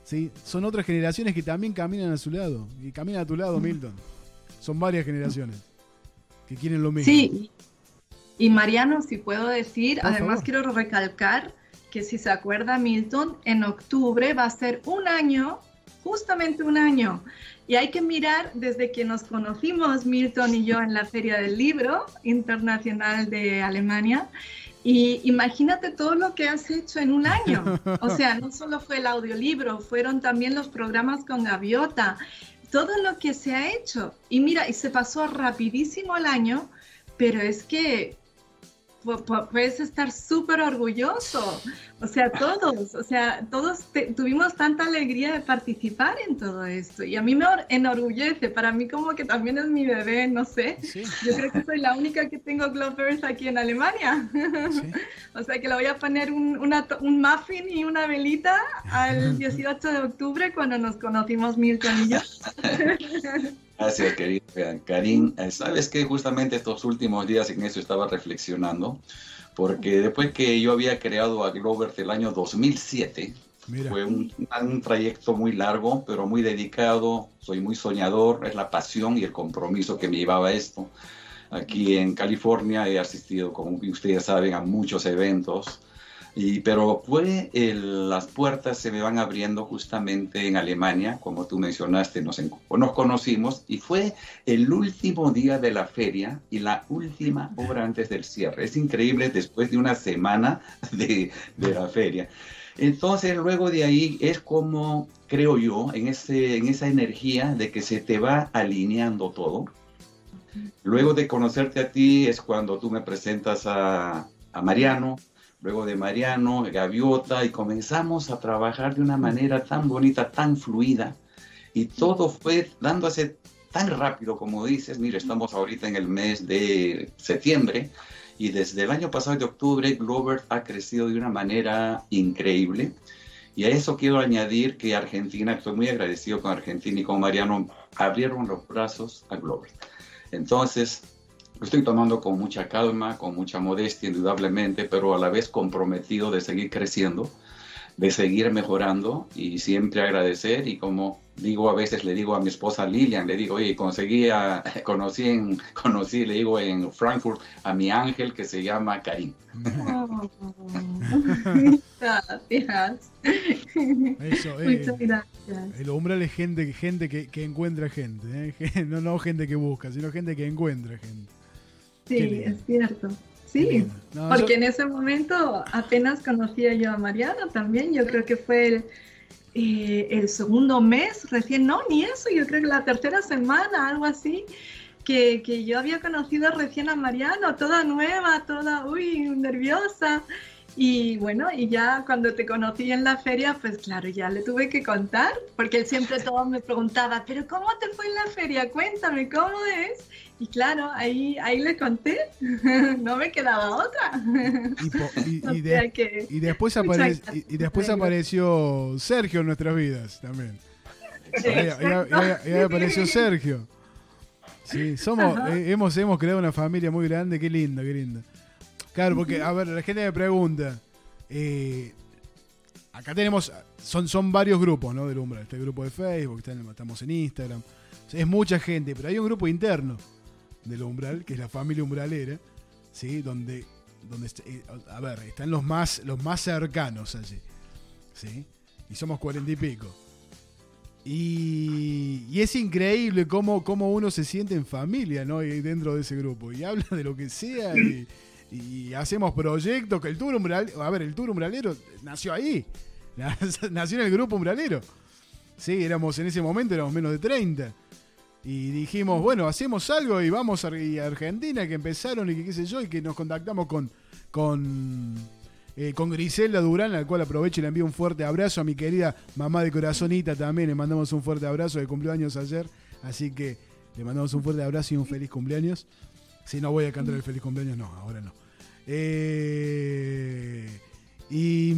Sí, son otras generaciones que también caminan a su lado. Y caminan a tu lado, Milton. Son varias generaciones que quieren lo mismo. Sí, y Mariano, si puedo decir, Por además favor. quiero recalcar que si se acuerda Milton, en octubre va a ser un año, justamente un año. Y hay que mirar desde que nos conocimos, Milton y yo, en la Feria del Libro Internacional de Alemania. Y imagínate todo lo que has hecho en un año. O sea, no solo fue el audiolibro, fueron también los programas con Gaviota, todo lo que se ha hecho. Y mira, y se pasó rapidísimo el año, pero es que puedes estar súper orgulloso. O sea, todos, o sea, todos te- tuvimos tanta alegría de participar en todo esto. Y a mí me or- enorgullece, para mí como que también es mi bebé, no sé. Sí, Yo creo que soy la única que tengo Glovers aquí en Alemania. sí. *laughs* O sea que le voy a poner un, una un muffin y una velita al *laughs* 18 de octubre cuando nos conocimos Milton y yo. *laughs* Gracias, querido Karim. Sabes que justamente estos últimos días en eso estaba reflexionando, porque después que yo había creado a Glovert el año 2007, Mira. fue un, un trayecto muy largo, pero muy dedicado. Soy muy soñador, es la pasión y el compromiso que me llevaba a esto. Aquí en California he asistido, como ustedes saben, a muchos eventos. Y, pero fue el- las puertas se me van abriendo justamente en Alemania, como tú mencionaste, nos, nos conocimos y fue el último día de la feria y la última hora antes del cierre. Es increíble después de una semana *laughs* de, de la feria. Entonces, luego de ahí es como, creo yo, en, ese, en esa energía de que se te va alineando todo. Luego de conocerte a ti es cuando tú me presentas a, a Mariano, luego de Mariano, Gaviota, y comenzamos a trabajar de una manera tan bonita, tan fluida, y todo fue dándose tan rápido como dices. Mira, estamos ahorita en el mes de septiembre, y desde el año pasado de octubre, Glover ha crecido de una manera increíble. Y a eso quiero añadir que Argentina, estoy muy agradecido con Argentina y con Mariano, abrieron los brazos a Glover. Entonces, lo estoy tomando con mucha calma, con mucha modestia, indudablemente, pero a la vez comprometido de seguir creciendo, de seguir mejorando y siempre agradecer. Y como digo, a veces le digo a mi esposa Lilian, le digo, oye, conseguí a, *laughs* conocí, en, conocí, le digo en Frankfurt a mi ángel que se llama Karim. Oh, *laughs* gracias. Eso, eh, Muchas gracias. El umbral es gente, gente que, que encuentra gente. ¿eh? *laughs* No, no gente que busca, sino gente que encuentra gente. Sí, es cierto. Sí. No, porque en ese momento apenas conocía yo a Mariano también. Yo creo que fue el, eh, el segundo mes, recién, no, ni eso, yo creo que la tercera semana, algo así, que, que yo había conocido recién a Mariano, toda nueva, toda, uy, nerviosa. Y bueno, y ya cuando te conocí en la feria, pues claro, ya le tuve que contar, porque él siempre *laughs* todo me preguntaba, pero ¿cómo te fue en la feria? Cuéntame, ¿cómo es? Y claro, ahí, ahí le conté, *laughs* no me quedaba otra. y, po- y- *laughs* O y de- sea que- y después, y, y después apareció Sergio en nuestras vidas también. Sí, Ahí, apareció Sergio. Sí, somos, eh, hemos, hemos creado una familia muy grande, qué lindo, qué lindo. Claro, porque, a ver, la gente me pregunta. eh, acá tenemos, son, son varios grupos, ¿no? Del Umbral. Está el grupo de Facebook, estamos en Instagram. O sea, es mucha gente, pero hay un grupo interno del Umbral, que es la familia umbralera, ¿sí? Donde, donde eh, a ver, están los más, los más cercanos allí, ¿sí? Y somos cuarenta y pico. Y, y es increíble cómo, cómo uno se siente en familia, ¿no? Y dentro de ese grupo. Y habla de lo que sea y, y hacemos proyectos. Que el tour umbral, a ver, el tour umbralero nació ahí. *laughs* Nació en el grupo umbralero. Sí, éramos en ese momento, éramos menos de 30. Y dijimos, bueno, hacemos algo y vamos a, Argentina, que empezaron y que qué sé yo, y que nos contactamos con, con, eh, con Griselda Durán, al cual aprovecho y le envío un fuerte abrazo a mi querida mamá de corazonita también. Le mandamos un fuerte abrazo de cumpleaños ayer. Así que le mandamos un fuerte abrazo y un feliz cumpleaños. Si no voy a cantar el feliz cumpleaños, no, ahora no. Eh, y,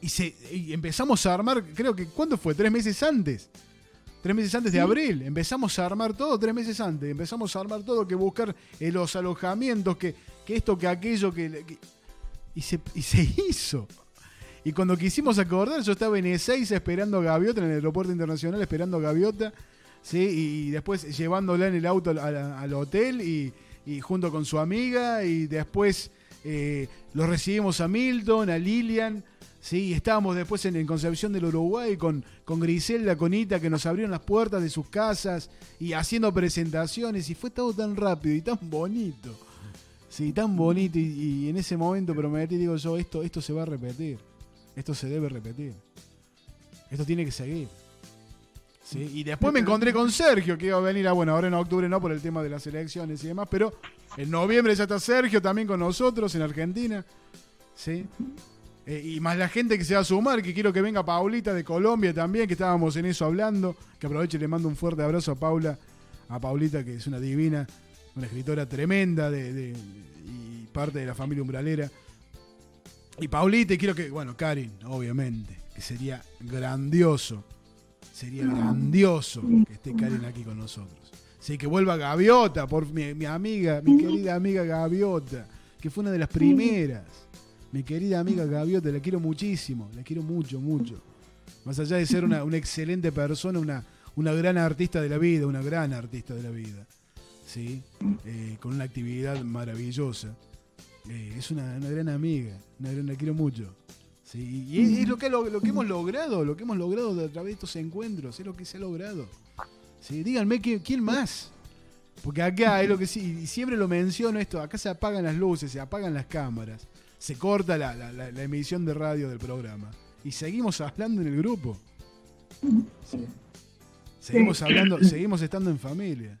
y, se- y empezamos a armar, creo que, ¿cuándo fue? Tres meses antes. Tres meses antes de abril. Empezamos a armar todo tres meses antes. Empezamos a armar todo, que buscar eh, los alojamientos, que, que esto, que aquello, que, que- y, se, y se hizo. Y cuando quisimos acordar, yo estaba en E6 esperando a Gaviota, en el aeropuerto internacional esperando a Gaviota, ¿sí? y después llevándola en el auto al, hotel y, junto con su amiga, y después eh, lo recibimos a Milton, a Lilian, ¿sí? y estábamos después en, en, Concepción del Uruguay con, con Griselda, con Ita, que nos abrieron las puertas de sus casas y haciendo presentaciones, y fue todo tan rápido y tan bonito. Sí, tan bonito y, y en ese momento prometí, digo yo, esto, esto se va a repetir. Esto se debe repetir. Esto tiene que seguir. ¿Sí? Y después me encontré con Sergio, que iba a venir, a, bueno, ahora en octubre no por el tema de las elecciones y demás, pero en noviembre ya está Sergio también con nosotros en Argentina. ¿Sí? Eh, y más la gente que se va a sumar, que quiero que venga Paulita de Colombia también, que estábamos en eso hablando. Que aproveche y le mando un fuerte abrazo a Paula, a Paulita, que es una divina, una escritora tremenda de, de, y parte de la familia umbralera. Y Paulita, y quiero que, bueno, Karin, obviamente, que sería grandioso, sería grandioso que esté Karin aquí con nosotros. Sí, que vuelva Gaviota, por mi, mi, amiga, mi querida amiga Gaviota, que fue una de las primeras. Mi querida amiga Gaviota, la quiero muchísimo, la quiero mucho, mucho. Más allá de ser una, una excelente persona, una, una gran artista de la vida, una gran artista de la vida. ¿sí? Eh, con una actividad maravillosa. Eh, es una, una, gran amiga, una gran, la quiero mucho. ¿Sí? Y es, es lo, que, lo, lo, que hemos logrado, lo que hemos logrado a través de estos encuentros, es lo que se ha logrado. ¿sí? Díganme quién más. Porque acá es lo que sí, y siempre lo menciono esto, acá se apagan las luces, se apagan las cámaras, se corta la, la, la, la emisión de radio del programa. Y seguimos hablando en el grupo. ¿sí? Seguimos hablando, seguimos estando en familia.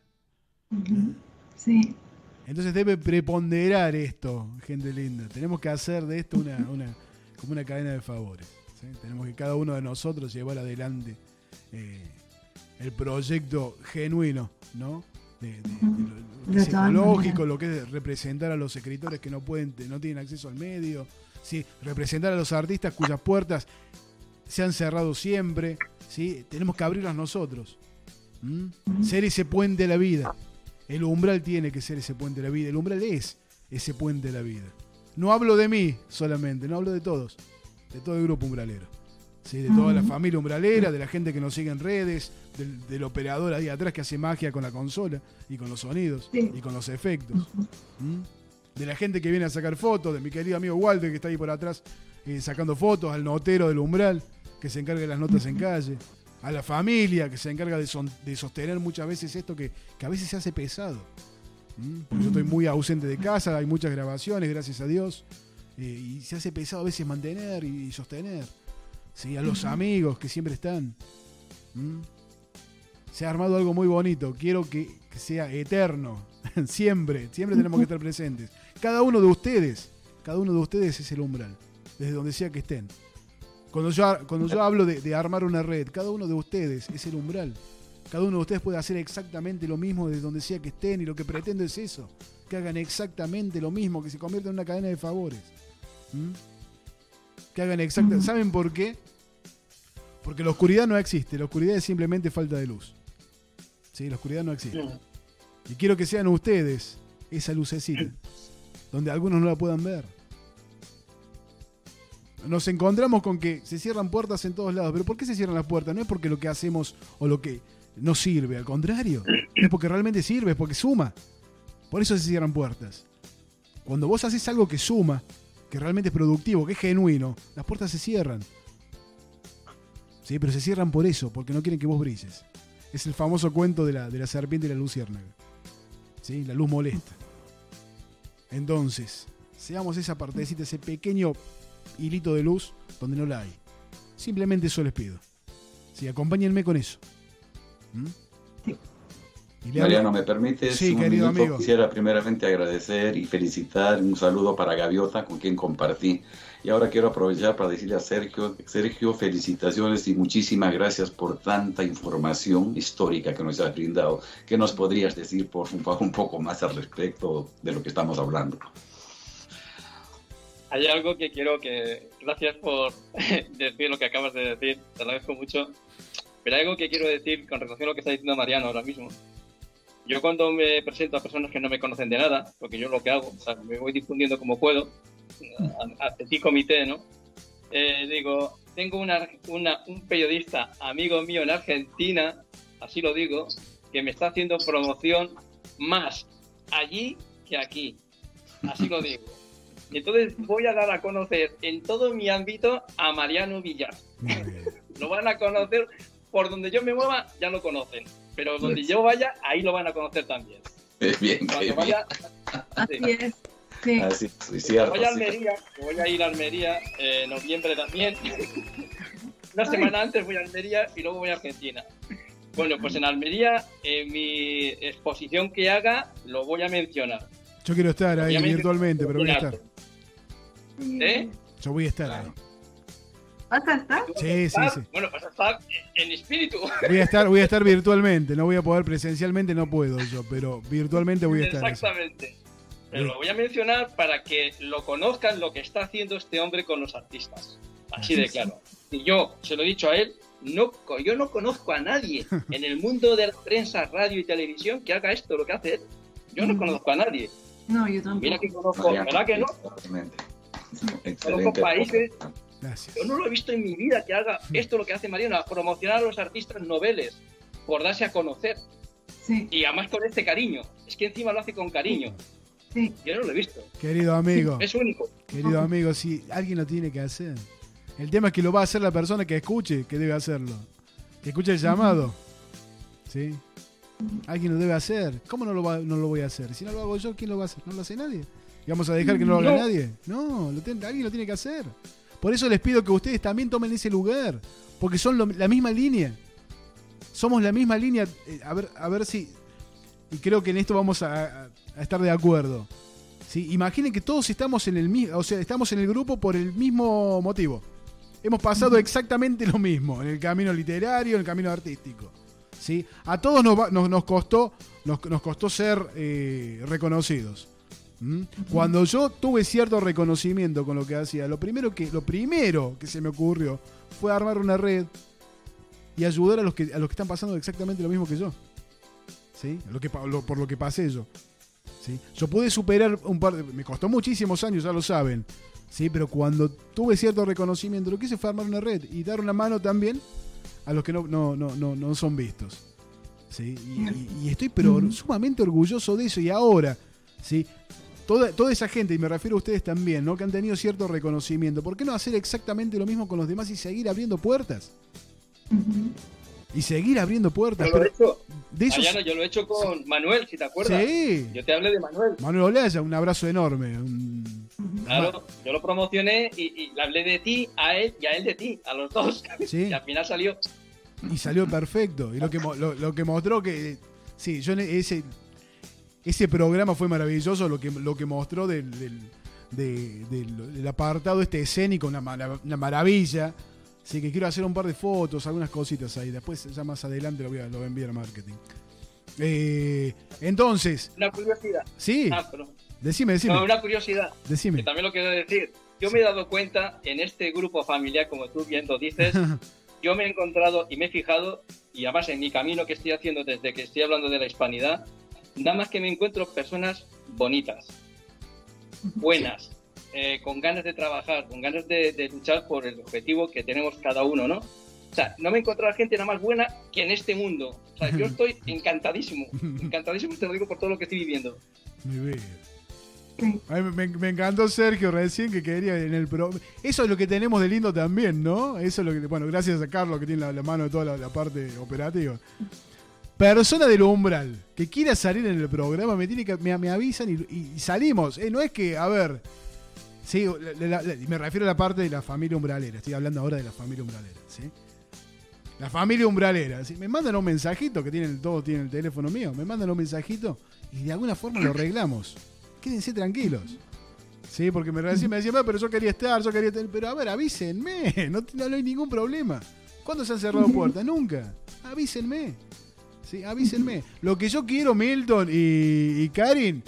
Sí. Entonces debe preponderar esto, gente linda. Tenemos que hacer de esto una, una como una cadena de favores. ¿sí? Tenemos que cada uno de nosotros llevar adelante eh, el proyecto genuino, ¿no? De, de, de lo, que es ecológico, lo que es representar a los escritores que no pueden, no tienen acceso al medio, ¿sí? representar a los artistas cuyas puertas se han cerrado siempre, ¿sí? tenemos que abrirlas nosotros. ¿Mm? Ser ese puente de la vida. El umbral tiene que ser ese puente de la vida. El umbral es ese puente de la vida. No hablo de mí solamente, no hablo de todos. De todo el grupo umbralero. ¿sí? De toda la familia umbralera, de la gente que nos sigue en redes, del, del, operador ahí atrás que hace magia con la consola y con los sonidos sí. y con los efectos. ¿Mm? De la gente que viene a sacar fotos, de mi querido amigo Walter que está ahí por atrás eh, sacando fotos, al notero del umbral que se encarga de las notas en calle a la familia que se encarga de, son, de sostener muchas veces esto que, que, a veces se hace pesado. Porque yo estoy muy ausente de casa, hay muchas grabaciones, gracias a Dios, eh, y se hace pesado a veces mantener y, y sostener. ¿sí? A los amigos que siempre están. ¿Mm? Se ha armado algo muy bonito, quiero que, que sea eterno, *laughs* siempre, siempre tenemos que estar presentes. Cada uno de ustedes, cada uno de ustedes es el umbral, desde donde sea que estén. Cuando yo, cuando yo hablo de, de, armar una red, cada uno de ustedes es el umbral. Cada uno de ustedes puede hacer exactamente lo mismo desde donde sea que estén y lo que pretendo es eso. Que hagan exactamente lo mismo, que se convierta en una cadena de favores. ¿Mm? Que hagan exactamente... ¿Saben por qué? Porque la oscuridad no existe, la oscuridad es simplemente falta de luz. ¿Sí? La oscuridad no existe. Y quiero que sean ustedes esa lucecita, donde algunos no la puedan ver nos encontramos con que se cierran puertas en todos lados. ¿Pero por qué se cierran las puertas? No es porque lo que hacemos o lo que no sirve, al contrario. Es porque realmente sirve, es porque suma. Por eso se cierran puertas. Cuando vos haces algo que suma, que realmente es productivo, que es genuino, las puertas se cierran. Sí, pero se cierran por eso, porque no quieren que vos brilles. Es el famoso cuento de la, de la serpiente y la luciérnaga. ¿Sí? La luz molesta. Entonces, seamos esa partecita, ese pequeño hilito de luz donde no la hay. Simplemente eso les pido. Sí, acompáñenme con eso. ¿Mm? Mariano, ¿me permites? Sí, querido minuto? amigo. Quisiera primeramente agradecer y felicitar un saludo para Gaviota, con quien compartí. Y ahora quiero aprovechar para decirle a Sergio, Sergio, felicitaciones y muchísimas gracias por tanta información histórica que nos has brindado. ¿Qué nos podrías decir, por favor, un poco más al respecto de lo que estamos hablando? hay algo que quiero que. Gracias por *laughs* decir lo que acabas de decir, te agradezco mucho. Pero hay algo que quiero decir con relación a lo que está diciendo Mariano ahora mismo. Yo, cuando me presento a personas que no me conocen de nada, porque yo lo que hago, o sea, me voy difundiendo como puedo, petit comité, ¿no? eh, digo, tengo una, una- un periodista amigo mío en Argentina, así lo digo, que me está haciendo promoción más allí que aquí. Así lo digo. Entonces voy a dar a conocer en todo mi ámbito a Mariano Villar. Lo van a conocer por donde yo me mueva, ya lo conocen. Pero donde yo vaya, ahí lo van a conocer también. Es bien, Cuando bien. vaya, Así sí. es. Sí. Así, sí, cierto. voy a sí. Almería, que voy a ir a Almería eh, en noviembre también. *laughs* Una semana antes voy a Almería y luego voy a Argentina. Bueno, pues en Almería, en mi exposición que haga, lo voy a mencionar. Yo quiero estar ahí Obviamente, virtualmente, pero voy a estar. ¿Eh? Yo voy a estar ahí. ¿Vas a estar? Sí, sí, sí. Bueno, pues estar en espíritu. Voy a estar, voy a estar *laughs* virtualmente. No voy a poder presencialmente, no puedo yo, pero virtualmente voy a estar. Exactamente. Pero lo voy a mencionar para que lo conozcan lo que está haciendo este hombre con los artistas. Así de claro. Y yo se lo he dicho a él, no, yo no conozco a nadie en el mundo de la prensa, radio y televisión que haga esto, lo que hace él. Yo no Mm. conozco a nadie. No, yo Mira tampoco. que conozco, ¿verdad que no? Exactamente. Conozco Excelente. países, Gracias. yo no lo he visto en mi vida que haga esto lo que hace Mariano, a promocionar a los artistas noveles, por darse a conocer. Sí, Y además con este cariño. Es que encima lo hace con cariño. sí. Yo no lo he visto. Querido amigo, *laughs* Es único. querido amigo, si alguien lo tiene que hacer. El tema es que lo va a hacer la persona que escuche, que debe hacerlo. Que escuche el llamado. ¿Sí? Alguien lo debe hacer. ¿Cómo no lo, va- no lo voy a hacer? Si no lo hago yo, ¿quién lo va a hacer? ¿No lo hace nadie? ¿Y vamos a dejar que no lo haga No. nadie? No, lo tiene- alguien lo tiene que hacer. Por eso les pido que ustedes también tomen ese lugar. Porque son lo- la misma línea. Somos la misma línea. Eh, a, ver, a ver si. Y creo que en esto vamos a, estar de acuerdo. ¿Sí? Imaginen que todos estamos en el mismo. O sea, estamos en el grupo por el mismo motivo. Hemos pasado exactamente lo mismo en el camino literario, en el camino artístico. ¿sí? A todos nos, va- nos, nos costó, nos, nos costó ser eh, reconocidos. ¿Mm? Cuando yo tuve cierto reconocimiento con lo que hacía, lo primero que, lo primero que se me ocurrió fue armar una red y ayudar a los que, a los que están pasando exactamente lo mismo que yo. ¿Sí? Lo que, lo- por lo que pasé yo. ¿Sí? Yo pude superar un par de. Me costó muchísimos años, ya lo saben. ¿sí? Pero cuando tuve cierto reconocimiento, lo que hice fue armar una red y dar una mano también a los que no, no, no, no, no son vistos. ¿sí? Y, y- y estoy pero sumamente orgulloso de eso. Y ahora, ¿sí? Toda, toda esa gente, y me refiero a ustedes también, ¿no? que han tenido cierto reconocimiento, ¿por qué no hacer exactamente lo mismo con los demás y seguir abriendo puertas? Y seguir abriendo puertas. Yo lo he hecho, de Mariano, yo lo he hecho con Manuel, si te acuerdas. Sí. Yo te hablé de Manuel. Manuel Olaya, un abrazo enorme. un- Claro, yo lo promocioné y, y le hablé de ti a él y a él de ti, a los dos. Sí. *laughs* Y al final salió. Y salió perfecto. Y lo que, lo, lo que mostró que. Sí, yo en ese. Ese programa fue maravilloso. Lo que, lo que mostró del, del, de- del- del apartado este escénico, una, una maravilla. Así que quiero hacer un par de fotos, algunas cositas ahí. Después, ya más adelante, lo voy a, lo voy a enviar a marketing. Eh, entonces, Una curiosidad. sí, Ah, decime, decime. no, una curiosidad. Que Decime. también lo quiero decir. Yo me he dado cuenta en este grupo familiar, como tú bien lo dices, *laughs* yo me he encontrado y me he fijado, y además en mi camino que estoy haciendo desde que estoy hablando de la hispanidad, nada más que me encuentro personas bonitas, buenas, eh, con ganas de trabajar, con ganas de, de luchar por el objetivo que tenemos cada uno, ¿no? O sea, no me he encontrado gente nada más buena que en este mundo. O sea, yo estoy *laughs* encantadísimo, encantadísimo, te lo digo por todo lo que estoy viviendo. Muy bien. A mí me, me encantó Sergio recién que quería en el pro. Eso es lo que tenemos de lindo también, ¿no? Eso es lo que. Bueno, gracias a Carlos que tiene la, la mano de toda la, la parte operativa. Persona del umbral que quiera salir en el programa, me tiene que me, avisan y, salimos. Eh, no es que, a ver. Sí, me refiero a la parte de la familia umbralera. Estoy hablando ahora de la familia umbralera, ¿sí? La familia umbralera. Me mandan un mensajito, que tienen, todos tienen el teléfono mío. Me mandan un mensajito y de alguna forma lo arreglamos. Quédense tranquilos. Sí, porque me recién me decían, "Ah, pero yo quería estar, yo quería estar. Pero a ver, avísenme. *laughs* No, no hay ningún problema. ¿Cuándo se han cerrado puertas? Nunca. Avísenme. Sí, avísenme. Lo que yo quiero, Milton y, y Karin,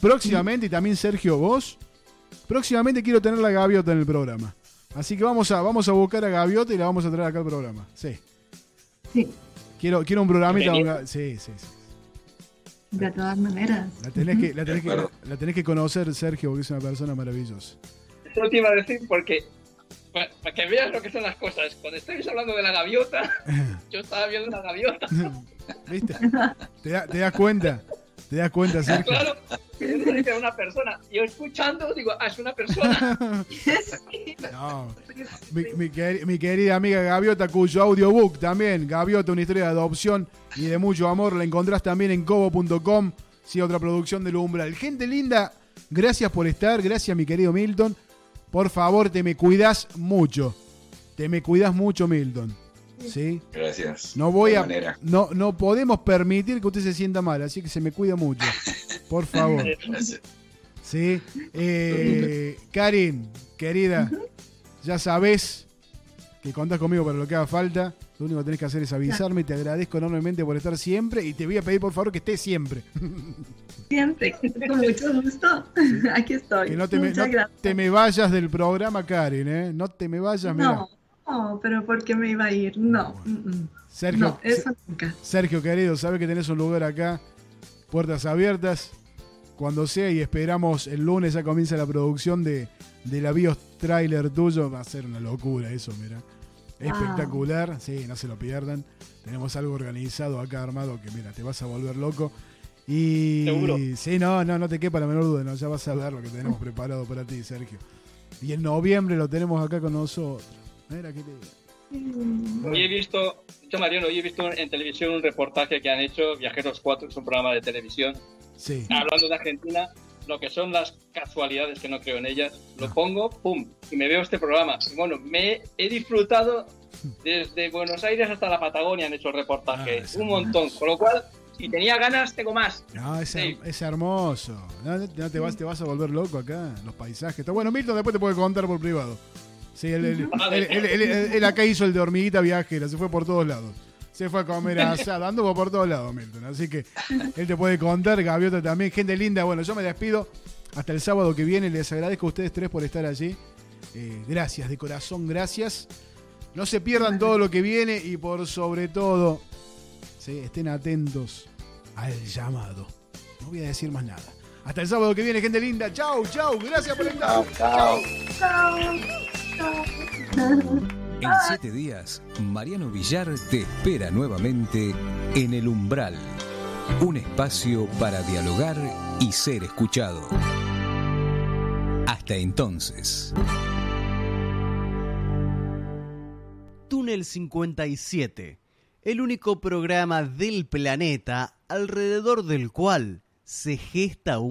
próximamente, y también Sergio, vos, próximamente quiero tener la gaviota en el programa. Así que vamos a, vamos a buscar a Gaviota y la vamos a traer acá al programa. Sí. Sí, Quiero, quiero un programita. Sí, sí, sí. de todas maneras. La tenés que, la tenés De que, acuerdo. la tenés que conocer, Sergio, porque es una persona maravillosa. Eso te iba a decir porque Para, para que veas lo que son las cosas. Cuando estáis hablando de la gaviota, *laughs* yo estaba viendo una gaviota. *laughs* ¿Viste? ¿Te, da- te das cuenta? ¿Te das cuenta, Sergio? Claro, era una persona. Yo escuchando, digo, ah, es una persona. *laughs* No. Mi, mi mi querida amiga Gaviota, cuyo audiobook también, Gaviota, una historia de adopción y de mucho amor, la encontrás también en cobo.com, sí, otra producción del Umbral. Gente linda, gracias por estar, gracias mi querido Milton. Por favor, te me cuidas mucho. Te me cuidas mucho, Milton. ¿Sí? Gracias. No voy a. manera. No, no podemos permitir que usted se sienta mal, así que se me cuida mucho. Por favor. *laughs* Gracias. Sí. Eh, Karin, querida, ya sabes que contás conmigo para lo que haga falta. Lo único que tenés que hacer es avisarme. Te agradezco enormemente por estar siempre y te voy a pedir por favor que estés siempre. *laughs* Siempre, *laughs* con mucho gusto. Aquí estoy. Que no te me, no te me vayas del programa, Karin, ¿eh? No te me vayas, mira. No, no, pero ¿por qué me iba a ir? No, mm, mm. Sergio, no, eso nunca. Sergio, querido, sabes que tenés un lugar acá, puertas abiertas, cuando sea y esperamos el lunes ya comienza la producción de, de la BIOS trailer tuyo, va a ser una locura eso, mira. Espectacular, sí, no se lo pierdan. Tenemos algo organizado acá armado que mira, te vas a volver loco. Y Seguro. sí, no, no, no te quepa la menor duda, no, ya vas a ver lo que tenemos preparado para ti, Sergio. Y en noviembre lo tenemos acá con nosotros. Mira qué te Hoy he visto, yo Mariano, hoy he visto en televisión un reportaje que han hecho Viajeros 4, es un programa de televisión, Sí. hablando de Argentina, lo que son las casualidades que no creo en ellas. Lo pongo, pum, y me veo este programa. Y bueno, me he disfrutado desde Buenos Aires hasta la Patagonia, han hecho el reportaje, Ah, un montón. Con lo cual, si tenía ganas, tengo más. No, es, Sí. es hermoso. No, no- te, vas, te vas a volver loco acá, los paisajes. Bueno, Milton después te puede contar por privado. Sí, él- él- él- él acá hizo el de hormiguita viajera, se fue por todos lados. Se fue a comer asado, *laughs* anduvo por todos lados, Milton. Así que él te puede contar, Gaviota también. Gente linda, bueno, yo me despido. Hasta el sábado que viene, les agradezco a ustedes tres por estar allí. Eh, gracias, de corazón, gracias. No se pierdan todo lo que viene y por sobre todo, sí, estén atentos al llamado. No voy a decir más nada. Hasta el sábado que viene, gente linda. Chau, chau. Gracias por estar. Chao, chao. En siete días, Mariano Villar te espera nuevamente en El Umbral, un espacio para dialogar y ser escuchado. Hasta entonces. Túnel 57, el único programa del planeta alrededor del cual se gesta un